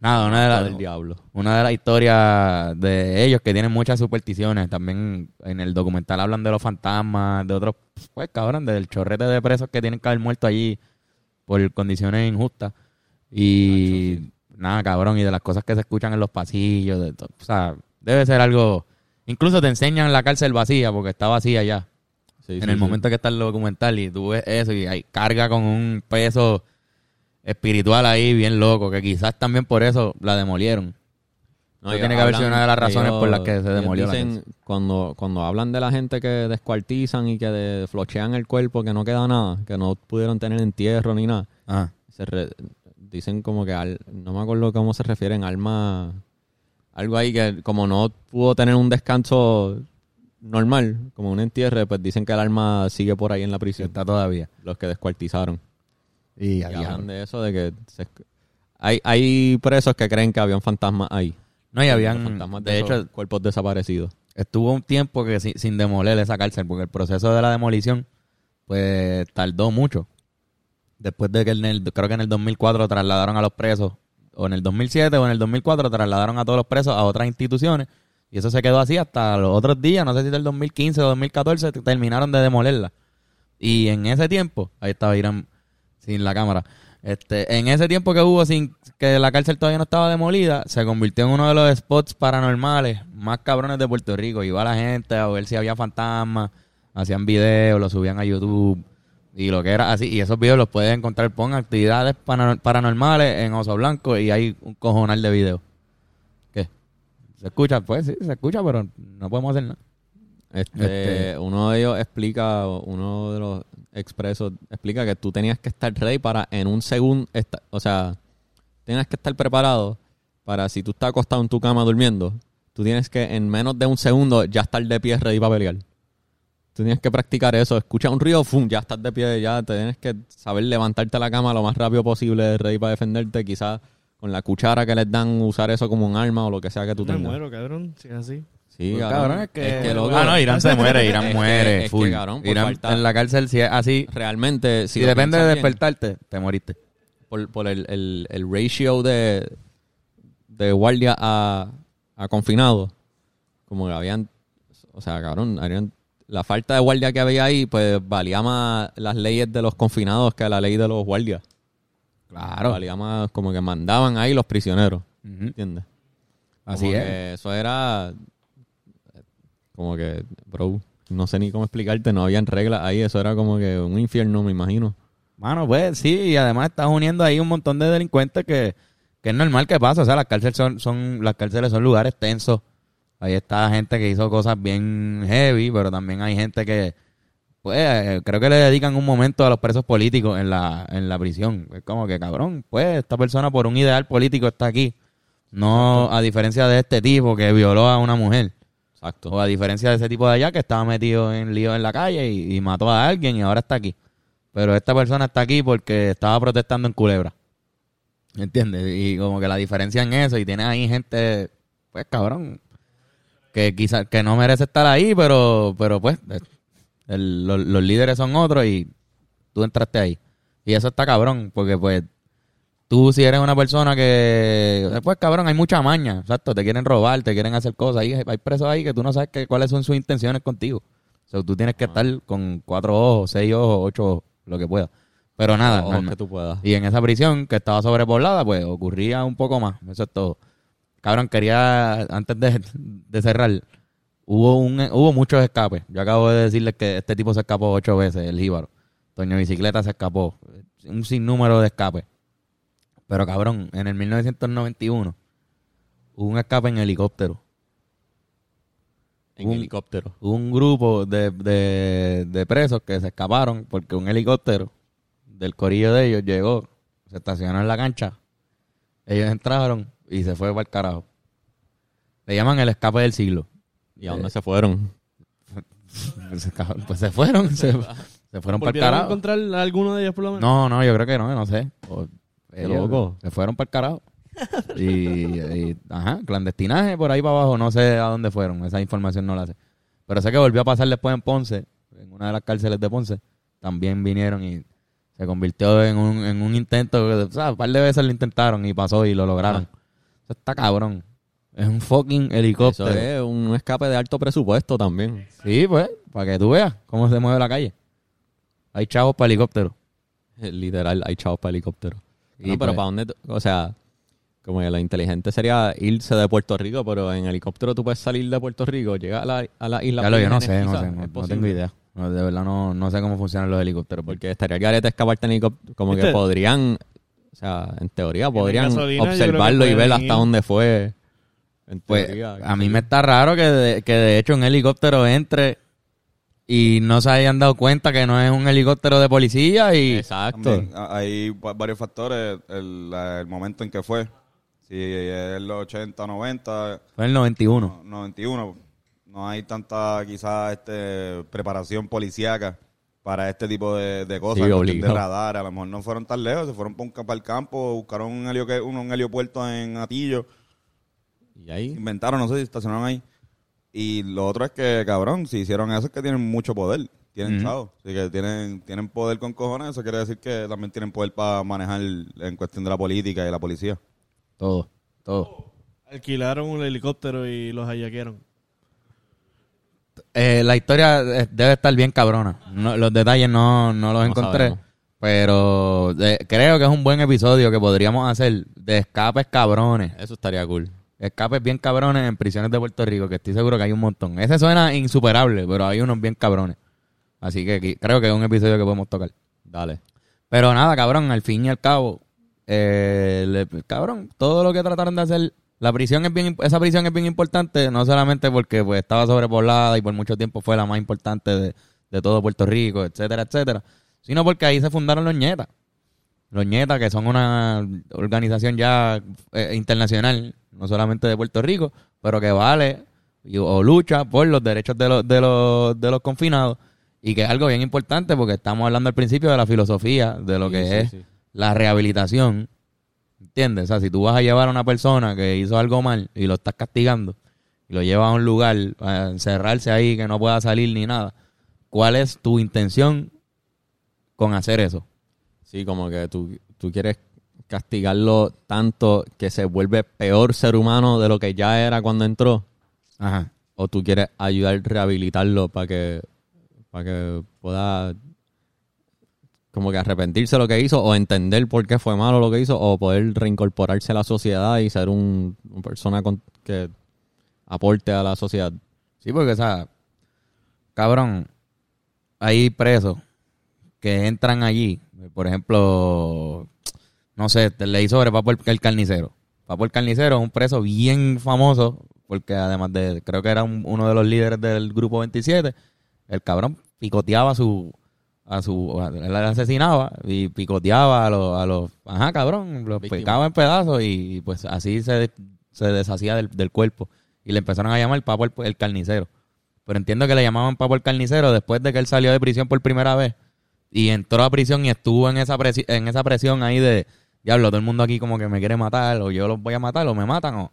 Nada, una de las del diablo. una de las historias de ellos que tienen muchas supersticiones. También en el documental hablan de los fantasmas, de otros, pues cabrón, del chorrete de presos que tienen que haber muerto allí por condiciones injustas. Y nada, cabrón, y de las cosas que se escuchan en los pasillos. De o sea, debe ser algo Incluso te enseñan la cárcel vacía, porque está vacía ya. Sí, en sí, el momento que está el documental y tú ves eso y hay carga con un peso espiritual ahí bien loco, que quizás también por eso la demolieron. No, tiene que haber sido una de las razones por las que se demolió la cuando, cuando hablan de la gente que descuartizan y que de- flochean el cuerpo, que no queda nada, que no pudieron tener entierro ni nada, Ajá. se re- dicen como que, al- no me acuerdo cómo se refieren, alma, algo ahí que como no pudo tener un descanso normal, como un entierre, pues dicen que el alma sigue por ahí en la prisión, Está todavía. los que descuartizaron. Y, Y hablan de eso, de que se- hay, hay presos que creen que había un fantasma ahí. No, y habían, fantasmas de, de esos hecho, cuerpos desaparecidos. estuvo un tiempo que sin, sin demoler esa cárcel, porque el proceso de la demolición, pues, tardó mucho. Después de que en el, creo que en el 2004 trasladaron a los presos, o en el 2007 o en el 2004 trasladaron a todos los presos a otras instituciones, y eso se quedó así hasta los otros días, no sé si del 2015 o 2014, que terminaron de demolerla. Y en ese tiempo, ahí estaba Irán sin la cámara, este, en ese tiempo que hubo sin que la cárcel todavía no estaba demolida, se convirtió en uno de los spots paranormales más cabrones de Puerto Rico. Iba la gente a ver si había fantasmas, hacían videos, los subían a YouTube y lo que era así. Y esos videos los puedes encontrar, pon actividades paranormales en Oso Blanco y hay un cojonal de videos. ¿Qué? ¿Se escucha? Pues sí, se escucha, pero no podemos hacer nada. Este, Este- Uno de ellos explica, uno de los expresos explica que tú tenías que estar ready para en un segundo, o sea, tenías que estar preparado para si tú estás acostado en tu cama durmiendo, tú tienes que en menos de un segundo ya estar de pie ready para pelear. Tú tienes que practicar eso, escucha un ruido, ¡fum! ya estás de pie, ya te tienes que saber levantarte a la cama lo más rápido posible, ready para defenderte, quizás con la cuchara que les dan usar eso como un arma o lo que sea que tú Me tengas. muero, cabrón, si es así. Sí, Pues, cabrón, es que, loco, ah, no, Irán se muere, Irán Es muere. es full. cabrón, Irán falta- en la cárcel, si es así, realmente, si, si, depende de bien, despertarte, te moriste. por, por el, el, el ratio de, de guardia a, a confinado, como que habían, o sea, cabrón, habían- la falta de guardia que había ahí, pues valía más las leyes de los confinados que la ley de los guardias. Claro. Valía más como que mandaban ahí los prisioneros, Ujú. ¿entiendes? Así Como es. que eso era como que, bro, no sé ni cómo explicarte, no habían reglas ahí, eso era como que un infierno, me imagino. Mano, pues sí, y además estás uniendo ahí un montón de delincuentes que, que es normal que pasa. O sea, las cárceles son, son, las cárceles son lugares tensos. Ahí está gente que hizo cosas bien heavy, pero también hay gente que, pues, eh, creo que le dedican un momento a los presos políticos en la, en la prisión. Es como que, cabrón, pues, esta persona por un ideal político está aquí. No, a diferencia de este tipo que violó a una mujer. Exacto. O a diferencia de ese tipo de allá que estaba metido en lío en la calle y, mató a alguien y ahora está aquí. Pero esta persona está aquí porque estaba protestando en Culebra. ¿Entiendes? Y como que la diferencia en eso, y tienes ahí gente, pues cabrón, que quizás que no merece estar ahí, pero, pero pues, eh, los líderes son otros y tú entraste ahí. Y eso está cabrón, porque pues tú si eres una persona que, pues cabrón, hay mucha maña, exacto, te quieren robar, te quieren hacer cosas, hay, hay presos ahí que tú no sabes que, cuáles son sus intenciones contigo. O sea, tú tienes que estar con cuatro ojos, seis ojos, ocho ojos, lo que pueda. Pero nada, que tú puedas. Y en esa prisión que estaba sobrepoblada, pues ocurría un poco más. Eso es todo. Cabrón, quería, antes de, de cerrar, hubo un hubo muchos escapes. Yo acabo de decirles que este tipo se escapó ocho veces, el jíbaro. Toño Bicicleta se escapó. Un sinnúmero de escapes. Pero cabrón, en el 1991 hubo un escape en helicóptero. En Un- helicóptero. Un grupo de, de, de presos que se escaparon porque un helicóptero del corillo de ellos llegó, se estacionó en la cancha, ellos entraron y se fue para el carajo. Le llaman el escape del siglo. ¿Y a dónde se fueron? Pues, pues se fueron, se, se fueron para el ¿Volvieron a carajo. encontrar a alguno de ellos por lo menos? No, no, yo creo que no, no sé. O- Qué loco. Se fueron para el carajo. Y, y, ajá, clandestinaje por ahí para abajo, no sé a dónde fueron, esa información no la sé. Pero sé que volvió a pasar después en Ponce, en una de las cárceles de Ponce, también vinieron y se convirtió en un, en un intento, o sea, un par de veces lo intentaron y pasó y lo lograron. Eso está cabrón. Es un fucking Eso helicóptero. es un escape de alto presupuesto también. Sí, pues, para que tú veas cómo se mueve la calle. Hay chavos para helicóptero. Literal, hay chavos para helicóptero. Y no, pero pues- ¿para dónde? O sea, como que lo inteligente sería irse de Puerto Rico, pero en helicóptero tú puedes salir de Puerto Rico, llegar a la, a la isla. Lo, yo no sé, no sé, es no, no posible. tengo idea. No, de verdad no, no sé cómo funcionan los helicópteros. Porque Porque estaría el garete escaparte en helicóptero. Como que podrían, o sea, en teoría podrían observarlo y ver hasta ir. dónde fue. En pues, teoría, a mí me está raro que de, que de hecho un helicóptero entre y no se hayan dado cuenta que no es un helicóptero de policía y... Exacto. También hay va- varios factores, el, momento en que fue. Si es los 80, 90, Fue el 91. no- 91, no hay tanta quizás este, preparación policíaca para este tipo de, de cosas, Sí, de radar, a lo mejor no fueron tan lejos, se fueron para, un, ca- para el campo, buscaron un, helio, un, un heliopuerto en Atillo, Y ahí, inventaron, no sé si estacionaron ahí. Y lo otro es que, cabrón, si hicieron eso es que tienen mucho poder. Tienen Ujú. chavos. Así que tienen, tienen poder con cojones. Eso quiere decir que también tienen poder para manejar en cuestión de la política y la policía. Todo, todo. Alquilaron un helicóptero y los hallaquearon. Eh, la historia eh, debe estar bien cabrona. No- los detalles no, no los encontré. Pero eh, creo que es un buen episodio que podríamos hacer de escapes cabrones. eso estaría cool. Escapes bien cabrones en prisiones de Puerto Rico, que estoy seguro que hay un montón. Ese suena insuperable, pero hay unos bien cabrones. Así que creo que es un episodio que podemos tocar. Dale. Pero nada, cabrón, al fin y al cabo, eh, le- cabrón, todo lo que trataron de hacer, la prisión es bien, esa prisión es bien importante, no solamente porque pues estaba sobrepoblada y por mucho tiempo fue la más importante de, de todo Puerto Rico, etcétera, etcétera, sino porque ahí se fundaron los ñetas. Los ñetas, que son una organización ya eh, internacional, no solamente de Puerto Rico, pero que vale y- o lucha por los derechos de los, de los, de los confinados. Y que es algo bien importante porque estamos hablando al principio de la filosofía, de lo Sí, que sí, es sí. la rehabilitación. ¿Entiendes? O sea, si tú vas a llevar a una persona que hizo algo mal y lo estás castigando y lo llevas a un lugar a encerrarse ahí que no pueda salir ni nada, ¿cuál es tu intención con hacer eso? Sí, como que tú, tú quieres castigarlo tanto que se vuelve peor ser humano de lo que ya era cuando entró. Ajá. O tú quieres ayudar a rehabilitarlo para que, para que pueda como que arrepentirse de lo que hizo o entender por qué fue malo lo que hizo o poder reincorporarse a la sociedad y ser un, una persona con- que aporte a la sociedad. Sí, porque, o sea, cabrón, hay presos que entran allí, por ejemplo, no sé, te leí sobre Papo el, el Carnicero. Papo el Carnicero es un preso bien famoso, porque además de, creo que era un- uno de los líderes del grupo 27, el cabrón picoteaba a su, a su, a- él asesinaba y picoteaba a los, a los, ajá, cabrón, los picaba en pedazos y, pues así se, se deshacía del, del cuerpo. Y le empezaron a llamar Papo el, el Carnicero. Pero entiendo que le llamaban Papo el Carnicero después de que él salió de prisión por primera vez. Y entró a prisión y estuvo en esa, presi- en esa presión ahí de, diablo, todo el mundo aquí como que me quiere matar, o yo los voy a matar, o me matan, o...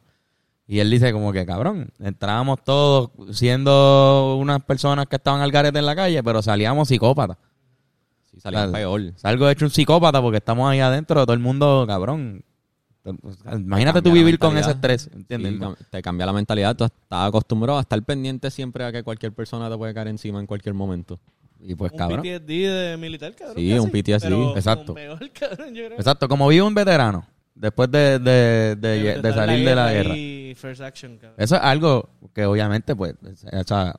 Y él dice como que, cabrón, entrábamos todos siendo unas personas que estaban al garete en la calle, pero salíamos psicópatas. Sí, salía Claro. peor. Salgo hecho un psicópata porque estamos ahí adentro, todo el mundo, cabrón. Imagínate tú vivir con ese estrés, ¿entiendes? Sí, te cambia la mentalidad. Tú estás acostumbrado a estar pendiente siempre a que cualquier persona te puede caer encima en cualquier momento. Y pues, un cabrón. PTSD de militar, cabrón. Sí, casi, un PTSD. pero Exacto. peor, cabrón, yo creo. Exacto, como vive un veterano después de, de, de- de salir de la guerra. Y first action, cabrón. Eso es algo que obviamente pues o sea,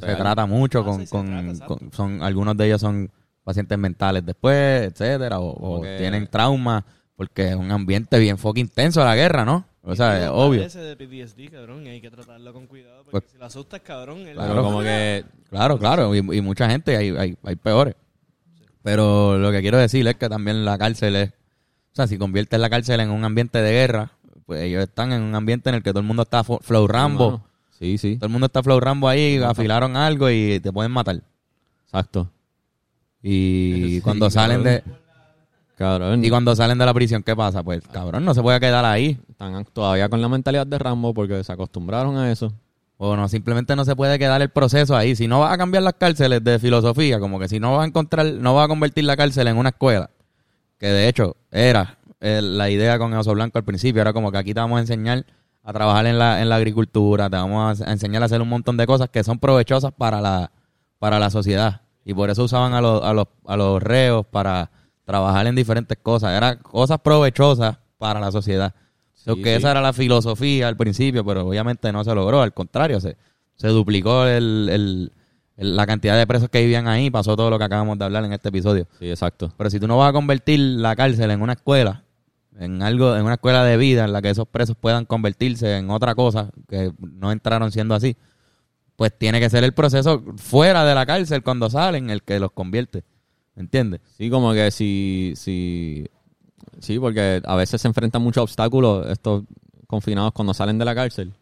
se trata mucho Ah, con, sí, con- trata, con- son algunos de ellos son pacientes mentales después, etcétera, o, o tienen traumas porque es un ambiente bien fucking intenso la guerra, ¿no? O sea, es obvio. de PTSD, cabrón, y hay que tratarlo con cuidado. Porque Pues- si lo asustas, cabrón, él Claro. Como que Claro, claro, y, y mucha gente, hay, hay, hay peores. Pero lo que quiero decir es que también la cárcel es, o sea, si conviertes la cárcel en un ambiente de guerra, pues ellos están en un ambiente en el que todo el mundo está flow Rambo, Mano, Sí, sí. todo el mundo está flow Rambo ahí, afilaron algo y te pueden matar. Exacto. Y Sí, cuando salen de Cabrón. y cuando salen de la prisión, ¿qué pasa? Pues cabrón, no se puede quedar ahí. Están todavía con la mentalidad de Rambo porque se acostumbraron a eso. O no, simplemente no se puede quedar el proceso ahí. Si no vas a cambiar las cárceles de filosofía, como que si no vas a encontrar, no vas a convertir la cárcel en una escuela, que de hecho era eh, la idea con el Oso Blanco al principio, era como que aquí te vamos a enseñar a trabajar en la, en la agricultura, te vamos a, a enseñar a hacer un montón de cosas que son provechosas para la, para la sociedad. Y por eso usaban a los, a los, a los reos para trabajar en diferentes cosas. Eran cosas provechosas para la sociedad. So Sí, que sí. esa era la filosofía al principio, pero obviamente no se logró. Al contrario, se, se duplicó el, el- el- la cantidad de presos que vivían ahí. Pasó todo lo que acabamos de hablar en este episodio. Sí, exacto. Pero si tú no vas a convertir la cárcel en una escuela, en algo, en una escuela de vida en la que esos presos puedan convertirse en otra cosa que no entraron siendo así, pues tiene que ser el proceso fuera de la cárcel cuando salen el que los convierte. ¿Entiendes? Sí, como que si, si, sí, porque a veces se enfrentan muchos obstáculos estos confinados cuando salen de la cárcel.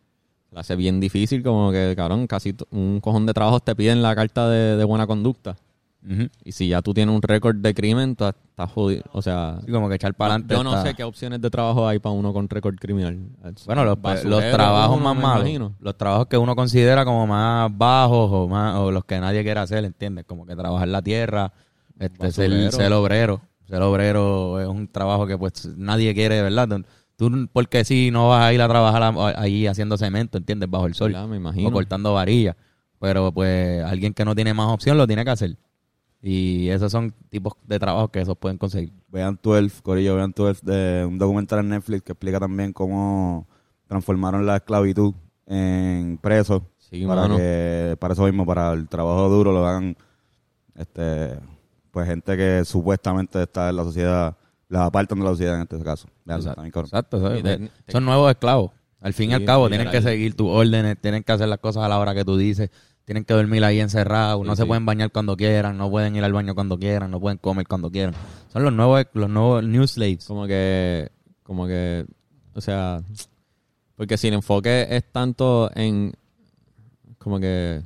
Le hace bien difícil, como que, cabrón, casi un cojón de trabajos te piden la carta de, de buena conducta. Y si ya tú tienes un récord de crimen, tú estás jodido. O sea, Así como que echar para adelante. yo no sé qué opciones de trabajo hay para uno con récord criminal. Bueno, los, los trabajos uno, más malos, los trabajos que uno considera como más bajos o más o los que nadie quiere hacer, ¿entiendes? Como que trabajar la tierra, este, ser, ser obrero. Ser obrero es un trabajo que pues nadie quiere, ¿verdad? Tú, porque si no vas a ir a trabajar a- allí haciendo cemento, ¿entiendes? Bajo el sol. ¿Verdad? Me imagino. O cortando varillas. Pero pues alguien que no tiene más opción lo tiene que hacer. Y esos son tipos de trabajos que esos pueden conseguir. Vean 12, Corillo, vean 12, de un documental en Netflix que explica también cómo transformaron la esclavitud en presos. Sí, para mano. que, para eso mismo, para el trabajo duro lo hagan, este, pues gente que supuestamente está en la sociedad, las apartan de la sociedad en este caso. Exacto. Exacto, ¿sabes? Y de- son nuevos esclavos. Al fin y al cabo, tienen que seguir tus órdenes, tienen que hacer las cosas a la hora que tú dices, tienen que dormir ahí encerrados, no Sí, se pueden bañar cuando quieran, no pueden ir al baño cuando quieran, no pueden comer cuando quieran. Son los nuevos, los nuevos new slaves. Como que, como que, o sea, porque si el enfoque es tanto en, como que,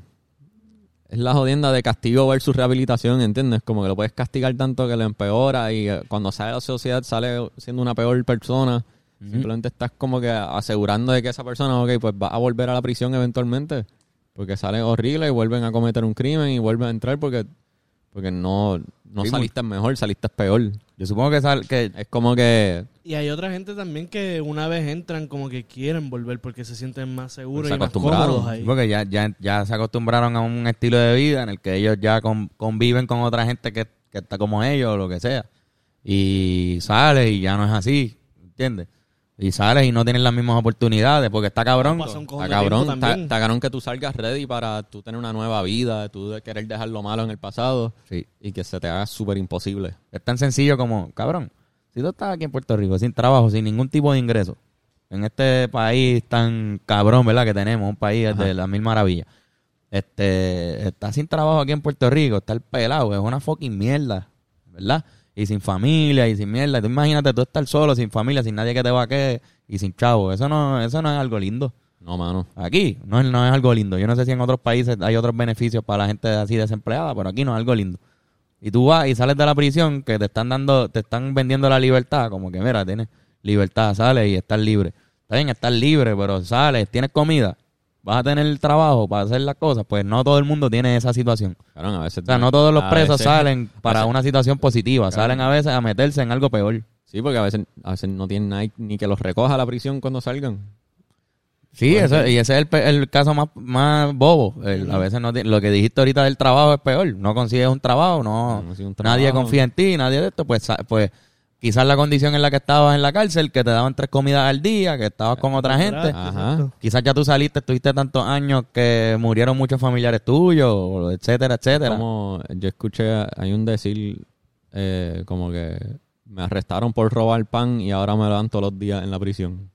es la jodienda de castigo versus rehabilitación, ¿entiendes? Como que lo puedes castigar tanto que lo empeora y eh, cuando sale a la sociedad sale siendo una peor persona. Simplemente estás como que asegurando de que esa persona, ok, pues va a volver a la prisión eventualmente. Porque sale horrible y vuelven a cometer un crimen y vuelven a entrar porque, porque no, no Sí, saliste mejor, saliste peor. Yo supongo que, sal- que Es como que Y hay otra gente también que una vez entran como que quieren volver porque se sienten más seguros Se y más cómodos ahí. porque ya, ya, ya se acostumbraron a un estilo de vida en el que ellos ya con- conviven con otra gente que, que está como ellos o lo que sea. Y sales y ya no es así, ¿entiendes? Y sales y no tienes las mismas oportunidades porque está cabrón. Está cabrón, está, está cabrón que tú salgas ready para tú tener una nueva vida, tú de querer dejar lo malo en el pasado Sí. y que se te haga súper imposible. Es tan sencillo como, cabrón, si tú estás aquí en Puerto Rico sin trabajo, sin ningún tipo de ingreso, en este país tan cabrón, ¿verdad? Que tenemos, un país de las mil maravillas. Este, estás sin trabajo aquí en Puerto Rico, está el pelado, es una fucking mierda, ¿verdad? Y sin familia y sin mierda. Tú imagínate tú estar solo, sin familia, sin nadie que te vaquee y sin chavo. Eso no, eso no es algo lindo. No, mano. Aquí no es, no es algo lindo. Yo no sé si en otros países hay otros beneficios para la gente así desempleada, pero aquí no es algo lindo. Y tú vas y sales de la prisión que te están dando, te están vendiendo la libertad, como que mira, tienes libertad, sales y estás libre. Está bien, estás libre, pero sales, tienes comida, vas a tener trabajo para hacer las cosas, pues no todo el mundo tiene esa situación. Cabrón, a veces O sea, no todos los presos veces- salen para veces- una situación positiva, salen a veces a meterse en algo peor. Sí, porque a veces, a veces no tienen ni que los recoja a la prisión cuando salgan. Sí, eso, y ese es el, pe- el caso más, más bobo. El- a veces no lo que dijiste ahorita del trabajo es peor. No consigues un trabajo, no, nadie confía en ti, nadie de esto. Pues, pues quizás la condición en la que estabas en la cárcel, que te daban tres comidas al día, que estabas con otra gente. Ajá. Quizás ya tú saliste, estuviste tantos años que murieron muchos familiares tuyos, etcétera, etcétera. Como yo escuché, hay un decir eh, como que me arrestaron por robar pan y ahora me dan todos los días en la prisión.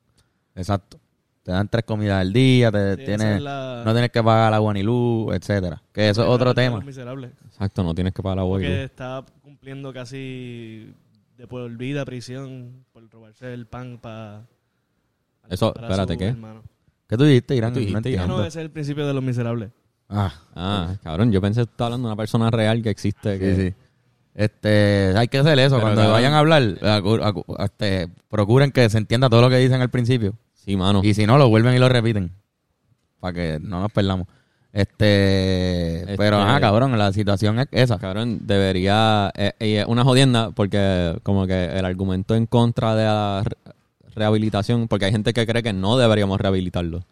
Exacto. Te dan tres comidas al día, te Sí, tienes, es la- no tienes que pagar agua ni luz, etcétera. Que eso es otro tema. miserables. Exacto, no tienes que pagar la Porque huelga. está cumpliendo casi de por vida prisión por robarse el pan para... Eso, espérate, ¿qué? ¿Qué tú dijiste, Irán? ¿Qué tú dijiste, entiendo. No, ese es el principio de los miserables. Ah, Ah, cabrón, yo pensé que estaba hablando de una persona real que existe. Que, Sí, sí. Este, hay que hacer eso. Pero, Cuando vayan a hablar, este, procuren que se entienda todo lo que dicen al principio. Sí, mano. Y si no, lo vuelven y lo repiten. Para que no nos perdamos. Este, Este- pero ajá, cabrón, la situación es esa. Cabrón, debería... eh, y es una jodienda porque como que el argumento en contra de la re- rehabilitación, porque hay gente que cree que no deberíamos rehabilitarlo.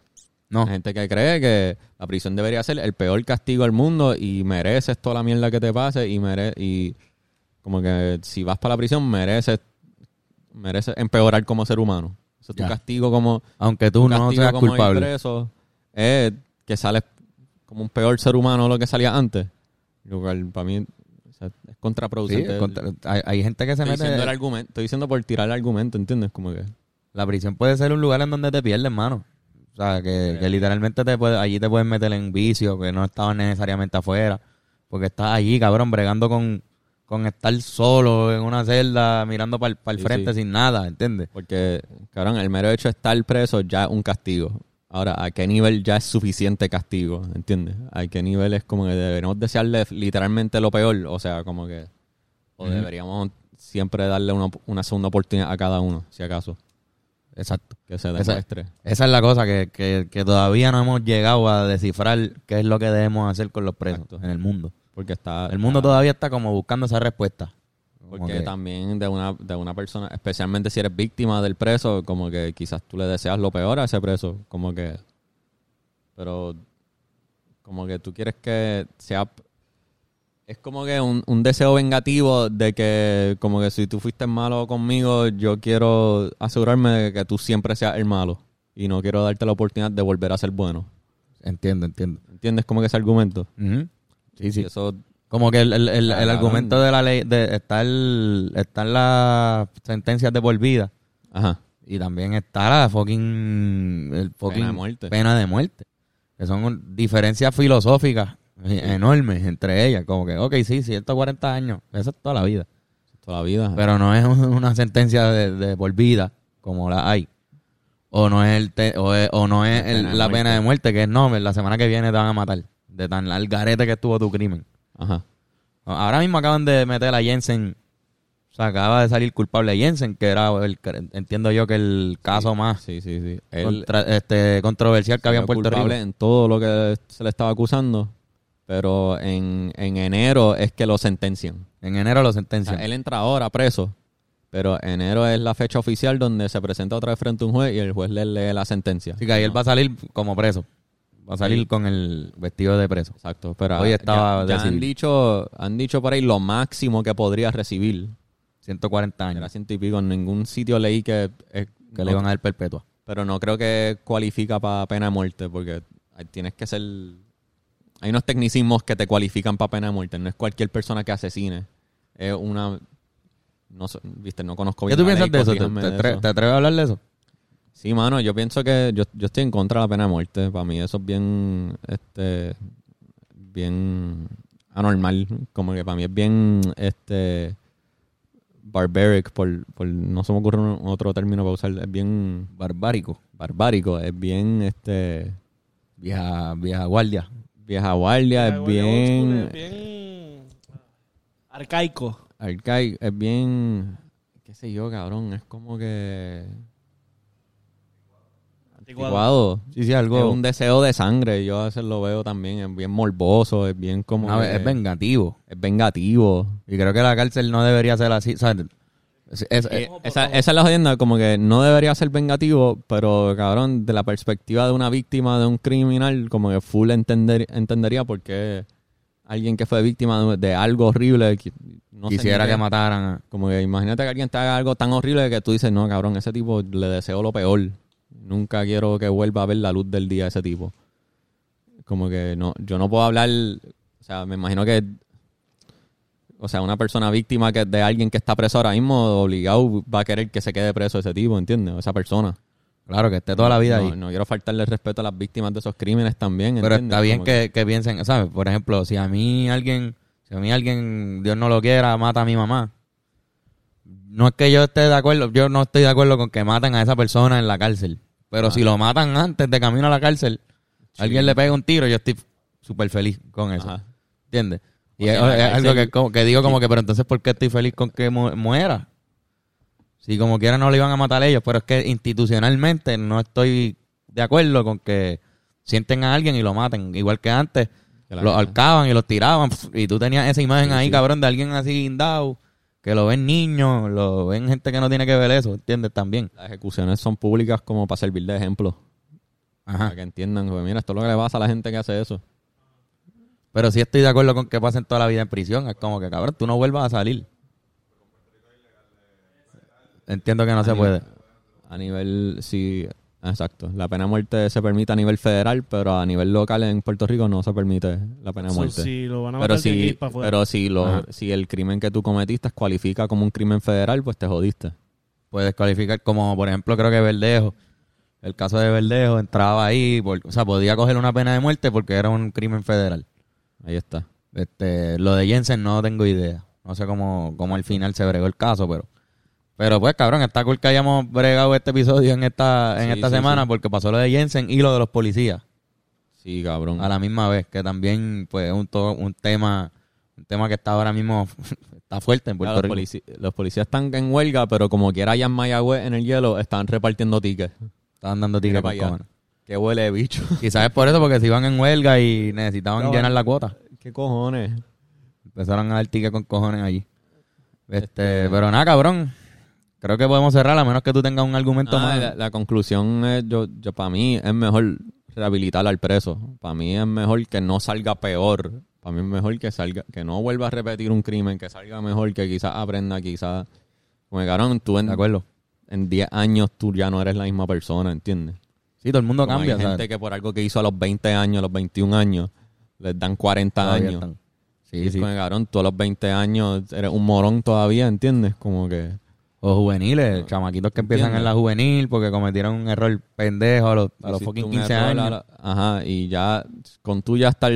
No, Hay gente que cree que la prisión debería ser el peor castigo del mundo y mereces toda la mierda que te pase y mere y como que si vas para la prisión mereces mereces empeorar como ser humano. Eso es tu Ya. castigo como Aunque tú no seas como culpable. preso es que sales como un peor ser humano de lo que salía antes. Lo cual para mí o sea, es Sí, contraproducente. es contra- hay, hay gente que se estoy mete... diciendo el argumento, estoy diciendo por tirar el argumento, ¿entiendes? Como que La prisión puede ser un lugar en donde te pierdes, mano. O sea, que, que literalmente te puede, allí te puedes meter en vicio, que no estabas necesariamente afuera. Porque estás allí, cabrón, bregando con, con estar solo en una celda, mirando para el Sí, frente sí. sin nada, ¿entiendes? Porque, cabrón, el mero hecho de estar preso ya es un castigo. Ahora, ¿a qué nivel ya es suficiente castigo? ¿Entiendes? ¿A qué nivel es como que deberíamos desearle literalmente lo peor? O sea, como que... O deberíamos siempre darle una, una segunda oportunidad a cada uno, si acaso. Exacto. Que se Esa, demuestre. esa es la cosa, que, que, que todavía no hemos llegado a descifrar qué es lo que debemos hacer con los presos Exacto. en el mundo. Porque está... El mundo todavía está como buscando esa respuesta. Porque que- también de una, de una persona, especialmente si eres víctima del preso, como que quizás tú le deseas lo peor a ese preso, como que... Pero como que tú quieres que sea... Es como que un, un deseo vengativo de que como que si tú fuiste malo conmigo, yo quiero asegurarme de que tú siempre seas el malo. Y no quiero darte la oportunidad de volver a ser bueno. Entiendo, entiendo. ¿Entiendes como que ese argumento? Ujú. Sí, sí. Eso Como que el, el, el- argumento de la ley, de, está, el, están las sentencias de por vida Ajá. y también está la fucking, el fucking Pena de muerte. pena de muerte. Que son diferencias filosóficas eh, enormes entre ellas. Como que, ok, sí, 140 años, eso es toda la vida. Toda la vida. Pero no es un- una sentencia de, de por vida como la hay. O no es el te- o, es- o no es La el- pena de la pena de muerte, que es no, la semana que viene te van a matar. De tan al garete que estuvo tu crimen. Ajá. Ahora mismo acaban de meter a Jensen. O sea, acaba de salir culpable Jensen, que era, el, entiendo yo, que el caso más Sí, sí, sí. Él contra- este, controversial que había en Puerto Rico. en todo lo que se le estaba acusando, pero en, en enero es que lo sentencian. En enero lo O sentencian. sea, él entra ahora preso, pero enero es la fecha oficial donde se presenta otra vez frente a un juez y el juez le lee la sentencia. Así que ahí él va a salir como preso. Va a salir Sí. con el vestido de preso. Exacto, pero Hoy estaba ya, han dicho han dicho por ahí lo máximo que podría recibir. 140 Era años. ciento y pico. En ningún sitio leí que... eh, Que no- le iban a dar perpetua. pero no creo que cualifica para pena de muerte porque tienes que ser hay unos tecnicismos que te cualifican para pena de muerte no es cualquier persona que asesine es una no sé, viste no conozco ¿Qué bien tú la piensas ley, de eso? ¿Te, corríjanme te de atre- eso. te atreves a hablar de eso? Sí mano yo pienso que yo, yo estoy en contra de la pena de muerte para mí eso es bien este bien anormal como que para mí es bien este barbaric por, por no se me ocurre un- otro término para usar es bien Barbárico. barbárico, es bien este Vieja, vieja guardia. vieja guardia, es bien es bien arcaico. arcaico, es bien qué sé yo, cabrón, es como que Sí, Es un deseo de sangre, yo a veces lo veo también, es bien morboso, es bien como que- es vengativo. es vengativo. Y creo que la cárcel no debería ser así. es- Eh, esa, esa es la jodienda, como que no debería ser vengativo, pero cabrón, de la perspectiva de una víctima de un criminal, como que full entender, entendería por qué alguien que fue víctima de, de algo horrible no quisiera qué. que mataran. Como que imagínate que alguien te haga algo tan horrible que tú dices, no, cabrón, ese tipo le deseo lo peor. Nunca quiero que vuelva a ver la luz del día ese tipo. Como que no, yo no puedo hablar, o sea, me imagino que, o sea, una persona víctima que de alguien que está preso ahora mismo, obligado va a querer que se quede preso ese tipo, ¿entiendes? Esa persona. Claro, que esté toda la vida no, ahí. No quiero faltarle respeto a las víctimas de esos crímenes también, Pero está bien Como que, que piensen, ¿sabes? Por ejemplo, si a mí alguien, si a mí alguien, Dios no lo quiera, mata a mi mamá. No es que yo esté de acuerdo, yo no estoy de acuerdo con que maten a esa persona en la cárcel. Pero si lo matan antes de camino a la cárcel, alguien le pega un tiro, yo estoy súper feliz con eso. Ajá. ¿Entiendes? Y Porque es, algo que, como- que digo como que, pero entonces, ¿por qué estoy feliz con que mu- muera? Si como quiera no le iban a matar ellos, pero es que institucionalmente no estoy de acuerdo con que sienten a alguien y lo maten. Igual que antes, los ahorcaban y los tiraban. Y tú tenías esa imagen Sí, ahí, sí. cabrón, de alguien así guindado, que lo ven niños, lo ven gente que no tiene que ver eso, ¿entiendes? También. Las ejecuciones son públicas como para servir de ejemplo. Ajá. Para que entiendan, pues, mira, esto es lo que le pasa a la gente que hace eso. Pero sí estoy de acuerdo con que pasen toda la vida en prisión. Es como que, cabrón, tú no vuelvas a salir. Entiendo que no se puede. A nivel, sí, exacto. La pena de muerte se permite a nivel federal, pero a nivel local en Puerto Rico no se permite la pena de So, muerte. si lo van a pero si, ir para afuera. pero si, lo, Ajá. si el crimen que tú cometiste cualifica como un crimen federal, pues te jodiste. Puedes calificar como, por ejemplo, creo que Verdejo. El caso de Verdejo entraba ahí, por- o sea, podía coger una pena de muerte porque era un crimen federal. Ahí está. Este, lo de Jensen no tengo idea. No sé cómo, cómo al final se bregó el caso, pero. Pero pues, cabrón, está cool que hayamos bregado este episodio en esta, en Sí, esta sí, semana sí. porque pasó lo de Jensen y lo de los policías Sí, cabrón. a la misma vez, que también, pues, es un, un tema, un tema que está ahora mismo, está fuerte en Puerto los, Rico. los policías están en huelga, pero como quiera allá en Mayagüez, en el hielo, están repartiendo tickets. Estaban dando tickets pa' con allá. cojones. Qué huele de bicho. Quizás es por eso, porque se iban en huelga y necesitaban No, llenar la cuota. ¿Qué cojones? Empezaron a dar tickets con cojones allí. Este, pero nada, cabrón. Creo que podemos cerrar, a menos que tú tengas un argumento Ah, más. la, la conclusión es, yo, yo para mí es mejor rehabilitar al preso. Para mí es mejor que no salga peor. Para mí es mejor que salga, que no vuelva a repetir un crimen, que salga mejor, que quizás aprenda, quizás. Como cabrón, tú en, De acuerdo. en 10 años tú ya no eres la misma persona, ¿entiendes? Sí, todo el mundo Como cambia, hay gente ¿sabes? que por algo que hizo a los 20 años, a los 21 años, les dan 40 Todavía años. están. Sí, sí. como, cabrón, tú a los 20 años eres un morón todavía, ¿entiendes? Como que... O juveniles, chamaquitos que empiezan Entiendo. en la juvenil porque cometieron un error pendejo a los, a los Hiciste fucking un 15 error años. la- ajá, y ya con tú ya estar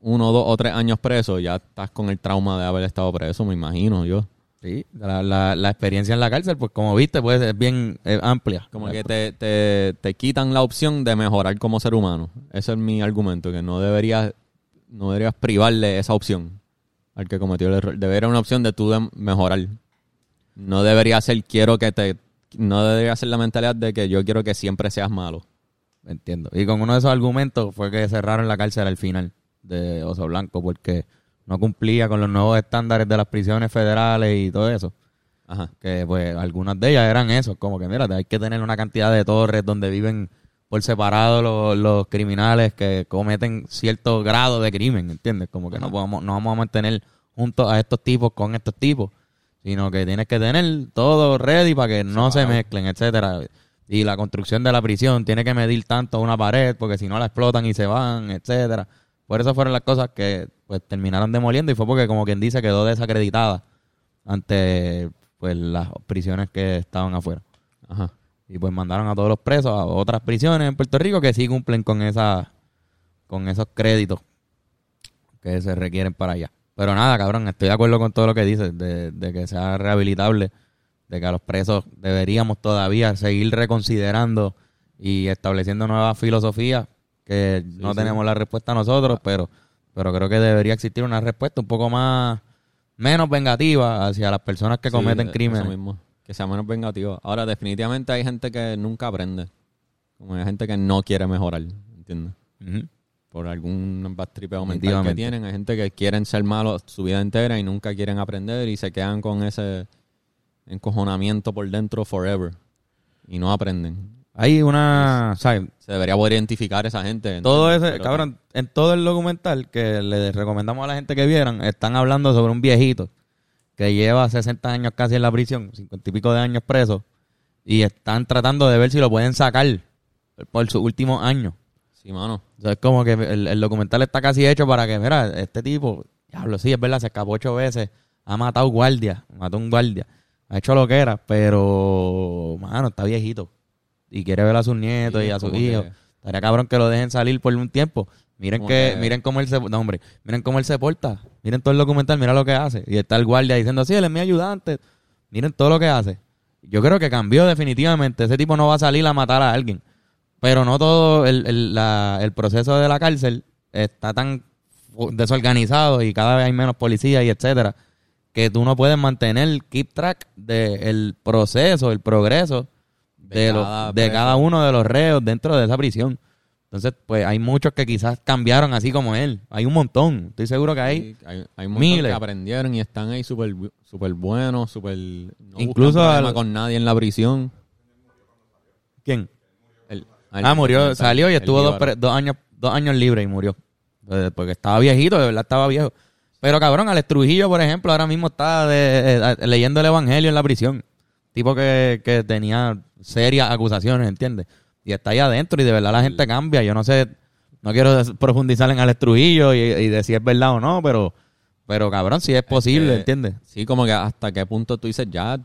uno, dos o tres años preso, ya estás con el trauma de haber estado preso, me imagino yo. Sí, la, la, la experiencia en la cárcel, pues como viste, pues es bien amplia. Como que te, te, te quitan la opción de mejorar como ser humano. Ese es mi argumento, que no deberías, no deberías privarle esa opción al que cometió el error. Debería una opción de tú de mejorar. No debería ser quiero que te... No debería ser la mentalidad de que yo quiero que siempre seas malo. Entiendo. Y con uno de esos argumentos fue que cerraron la cárcel al final de Oso Blanco porque no cumplía con los nuevos estándares de las prisiones federales y todo eso. Ajá. Que pues algunas de ellas eran eso, como que mira, hay que tener una cantidad de torres donde viven por separado los, los criminales que cometen cierto grado de crimen, ¿entiendes? Como que no, podemos, no vamos a mantener juntos a estos tipos con estos tipos, sino que tienes que tener todo ready para que no se mezclen, etcétera. Y la construcción de la prisión tiene que medir tanto una pared, porque si no la explotan y se van, etcétera. Por eso fueron las cosas que pues terminaron demoliendo y fue porque como quien dice quedó desacreditada ante pues las prisiones que estaban afuera. Ajá. Y pues mandaron a todos los presos a otras prisiones en Puerto Rico que sí cumplen con esa con esos créditos que se requieren para allá. Pero nada, cabrón, estoy de acuerdo con todo lo que dices, de, de que sea rehabilitable, de que a los presos deberíamos todavía seguir reconsiderando y estableciendo nuevas filosofías, que no sí. tenemos la respuesta nosotros, pero, pero creo que debería existir una respuesta un poco más, menos vengativa hacia las personas que Sí, cometen eso crímenes. mismo. Que sea menos vengativo. Ahora, definitivamente hay gente que nunca aprende. Como hay gente que no quiere mejorar, ¿entiendes? Ujú. Por algún bastripeo mental que tienen. Hay gente que quieren ser malos su vida entera y nunca quieren aprender y se quedan con ese encojonamiento por dentro forever. Y no aprenden. Hay una, ¿sabes? Se debería poder identificar esa gente. Todo ese, Pero- cabrón, en todo el documental que le recomendamos a la gente que vieran, están hablando sobre un viejito que lleva 60 años casi en la prisión, 50 y pico de años preso, y están tratando de ver si lo pueden sacar por sus últimos años. Sí, mano. O sea, es como que el, el documental está casi hecho para que, mira, este tipo, diablo, sí, es verdad, se escapó ocho veces, ha matado guardia, mató un guardia, ha hecho lo que era, pero, mano, está viejito. Y quiere ver a sus nietos Sí, y a sus que- hijos. Estaría cabrón que lo dejen salir por un tiempo. Miren que- miren cómo él se, no, hombre, miren cómo él se porta. Miren todo el documental, mira lo que hace. Y está el guardia diciendo, sí, él es mi ayudante. Miren todo lo que hace. Yo creo que cambió definitivamente. Ese tipo no va a salir a matar a alguien. Pero no todo el, el, la- el proceso de la cárcel está tan desorganizado y cada vez hay menos policías y etcétera que tú no puedes mantener keep track del proceso, el progreso de, De los- cada de cada uno de los reos dentro de esa prisión. Entonces, pues hay muchos que quizás cambiaron así como él. Hay un montón. Estoy seguro que hay. Sí, hay, hay muchos miles. que aprendieron y están ahí súper súper buenos, súper... No Incluso al- con nadie en la prisión. ¿Quién? Ah, murió, salió y estuvo dos, Jíbaro. pre- dos años dos años libre y murió. Eh, Porque estaba viejito, de verdad estaba viejo. Pero cabrón, Alex Trujillo, por ejemplo, ahora mismo está de- eh, leyendo el Evangelio en la prisión. Tipo que, que tenía serias acusaciones, ¿entiendes? Y está ahí adentro y de verdad la gente cambia. Yo no sé, no quiero profundizar en Alex Trujillo y, y de si es verdad o no, pero, pero cabrón, si es posible, que- ¿entiendes? Sí, como que hasta qué punto tú dices ya,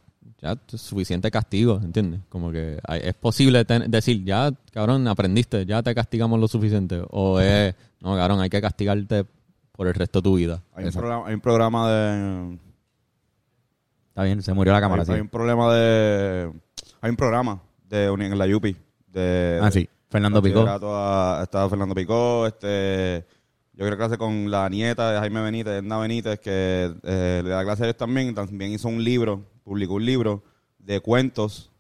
ya es suficiente castigo, ¿entiendes? Como que hay- es posible ten- decir, ya, cabrón, aprendiste, ya te castigamos lo suficiente. O es, no, cabrón, hay que castigarte por el resto de tu vida. Hay un, programa, hay un programa de... Está bien, se murió la cámara, hay, sí. hay un problema de... Hay un programa de uni- en la Yupi. De, Ah, sí, Fernando Picó. Estaba Fernando Picó, este... Yo creo que clase con la nieta de Jaime Benítez, Edna Benítez, que eh, le da clase a ellos también. También hizo un libro, publicó un libro de cuentos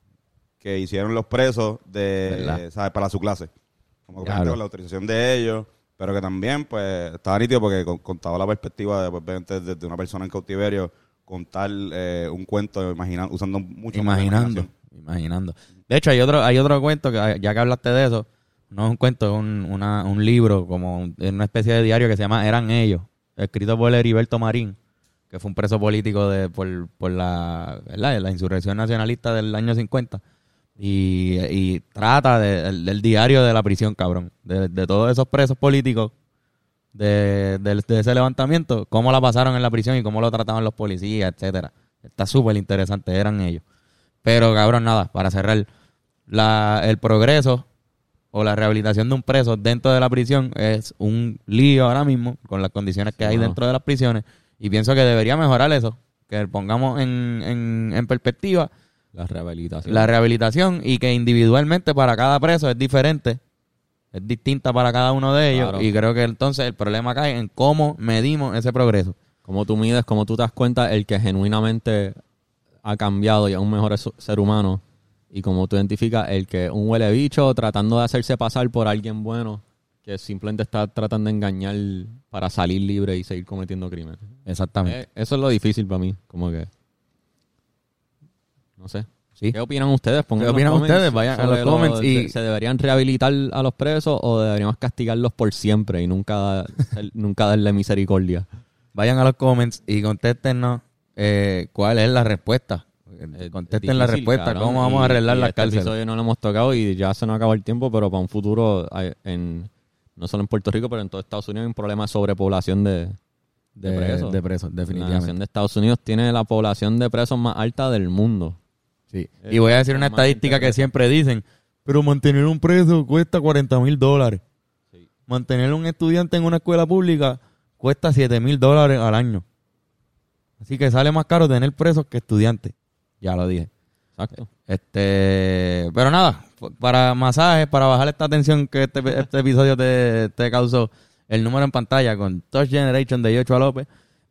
que hicieron los presos de, para su clase. Como que con la autorización de ellos, pero que también, pues, estaba nítido porque con- contaba la perspectiva de, pues, obviamente, de, de una persona en cautiverio contar eh, un cuento imagina- usando mucho Imaginando, imaginando. De hecho, hay otro, hay otro cuento que ya que hablaste de eso, no es un cuento, es un, una- un libro, como un- una especie de diario que se llama Eran ellos, escrito por Heriberto Marín, que fue un preso político de por, por la, ¿verdad? la insurrección nacionalista del año 50. Y, y trata de- del, del diario de la prisión, cabrón. De, de todos esos presos políticos de, de ese levantamiento, cómo la pasaron en la prisión y cómo lo trataban los policías, etcétera. Está súper interesante, eran ellos. Pero, cabrón, nada, para cerrar, la, el progreso o la rehabilitación de un preso dentro de la prisión es un lío ahora mismo con las condiciones que hay dentro de las prisiones y pienso que debería mejorar eso, que pongamos en, en, en perspectiva La rehabilitación. la rehabilitación y que individualmente para cada preso es diferente, es distinta para cada uno de ellos Claro. y creo que entonces el problema cae en cómo medimos ese progreso. Cómo tú mides, cómo tú te das cuenta el que genuinamente ha cambiado y es un mejor ser humano. Y cómo tú identificas el que un huele bicho tratando de hacerse pasar por alguien bueno que simplemente está tratando de engañar para salir libre y seguir cometiendo crímenes. Exactamente. Eh, eso es lo difícil para mí. Como que. No sé. Sí. ¿Qué opinan ustedes? Pongan ¿Qué opinan comments ustedes? Vayan a los comments lo- y- ¿Se deberían rehabilitar a los presos o deberíamos castigarlos por siempre y nunca, nunca darle misericordia? Vayan a los comments y contéstenos eh, cuál es la respuesta. Es Contesten la respuesta, cabrón, cómo vamos y- a arreglar las este cárceles. episodio no lo hemos tocado y ya se nos acabó el tiempo, pero para un futuro, hay- en, no solo en Puerto Rico, pero en todo Estados Unidos hay un problema de sobrepoblación de, De, de presos. de presos, La nación definitivamente. de Estados Unidos tiene la población de presos más alta del mundo. Sí. Eh, Y voy a decir una estadística que siempre dicen, pero mantener un preso cuesta 40 mil dólares. Sí. Mantener un estudiante en una escuela pública cuesta 7 mil dólares al año. Así que sale más caro tener presos que estudiantes. Ya lo dije. Exacto. Este, pero nada, para masajes, para bajar esta tensión que este, este episodio te, te causó, el número en pantalla con Touch Generation de Yochoa López,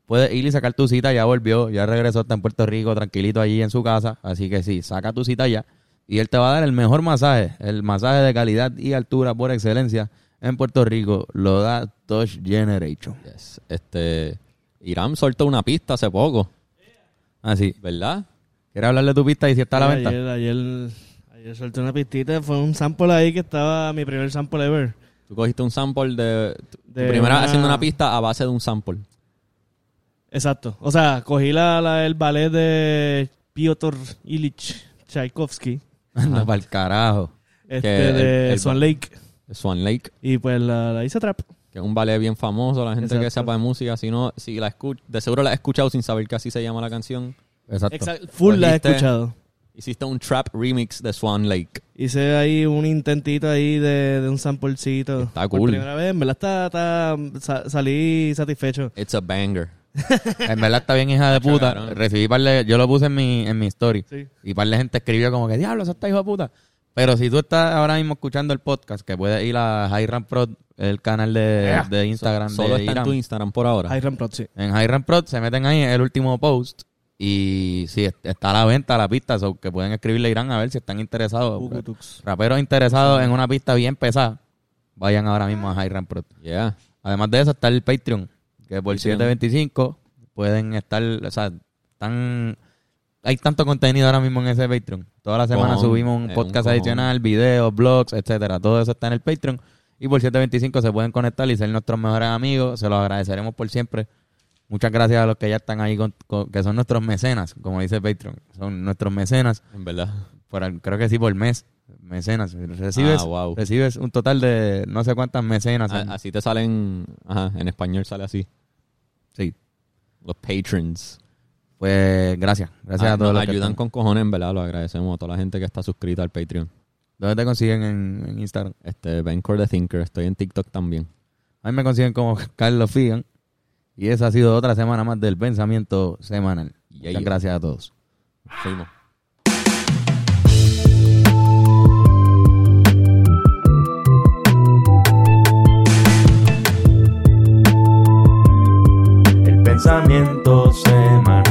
puedes ir y sacar tu cita, ya volvió, ya regresó, está en Puerto Rico, tranquilito allí en su casa, así que sí, saca tu cita ya y él te va a dar el mejor masaje, el masaje de calidad y altura por excelencia en Puerto Rico, lo da Touch Generation. Yes. Este, Irán soltó una pista hace poco, Así, ¿verdad? ¿Quieres hablar de tu pista y si está a la venta? Ayer, ayer, ayer solté una pistita. Fue un sample ahí que estaba mi primer sample ever. Tú cogiste un sample de... primera una- haciendo una pista a base de un sample. Exacto. O sea, cogí la, la- el ballet de Piotr Ilich Tchaikovsky. Anda pa'l carajo. Este Que el- de el- Swan Lake. Swan Lake. Y pues la, la hice trap. que es un ballet bien famoso, la gente que sepa de música, si no, si la escucha, de seguro la has escuchado sin saber que así se llama la canción. Exacto. Exacto. Full la he Cogiste- escuchado. Hiciste un trap remix de Swan Lake. Hice ahí un intentito ahí de, de un samplecito. Está Por cool. primera vez, en verdad está, está- sa- salí satisfecho. It's a banger. En verdad está bien hija de puta. cabrón. Recibí par de, yo lo puse en mi, en mi story. Sí. Y par de gente escribió como que, diablo, eso está hijo de puta. Pero si tú estás ahora mismo escuchando el podcast, que puedes ir a Hiram Prod, el canal de, de Instagram Solo de está en Irán. tu Instagram por ahora. Hiram Prod, sí. En Hiram Prod se meten ahí en el último post. Y sí, est- está a la venta la pista, so que pueden escribirle a Irán a ver si están interesados. Raperos interesados en una pista bien pesada, vayan ahora mismo a Hiram Prod. Yeah. Además de eso está el Patreon, que por Patreon. 7.25 pueden estar, o sea, están hay tanto contenido ahora mismo en ese Patreon. Toda la semana Cojón, subimos un es podcast un adicional, videos, blogs, etcétera. Todo eso está en el Patreon y por 7.25 se pueden conectar y ser nuestros mejores amigos. Se los agradeceremos por siempre. Muchas gracias a los que ya están ahí, con- con- que son nuestros mecenas, como dice Patreon. Son nuestros mecenas, En verdad. por, creo que sí por mes. Mecenas. Recibes, Ah, wow. recibes un total de no sé cuántas mecenas. A- así te salen. Ajá, en español sale así. Sí. Los patrons. Pues gracias. Gracias Ah, a todos nos los ayudan con cojones, en verdad. Lo agradecemos a toda la gente que está suscrita al Patreon. ¿Dónde te consiguen en, en Instagram? Este, Bencore the Thinker. Estoy en TikTok también. A mí me consiguen como Carlos Figan. Y esa ha sido otra semana más del pensamiento semanal. Yeah, Muchas yeah. gracias a todos. Fuimos. El pensamiento semanal.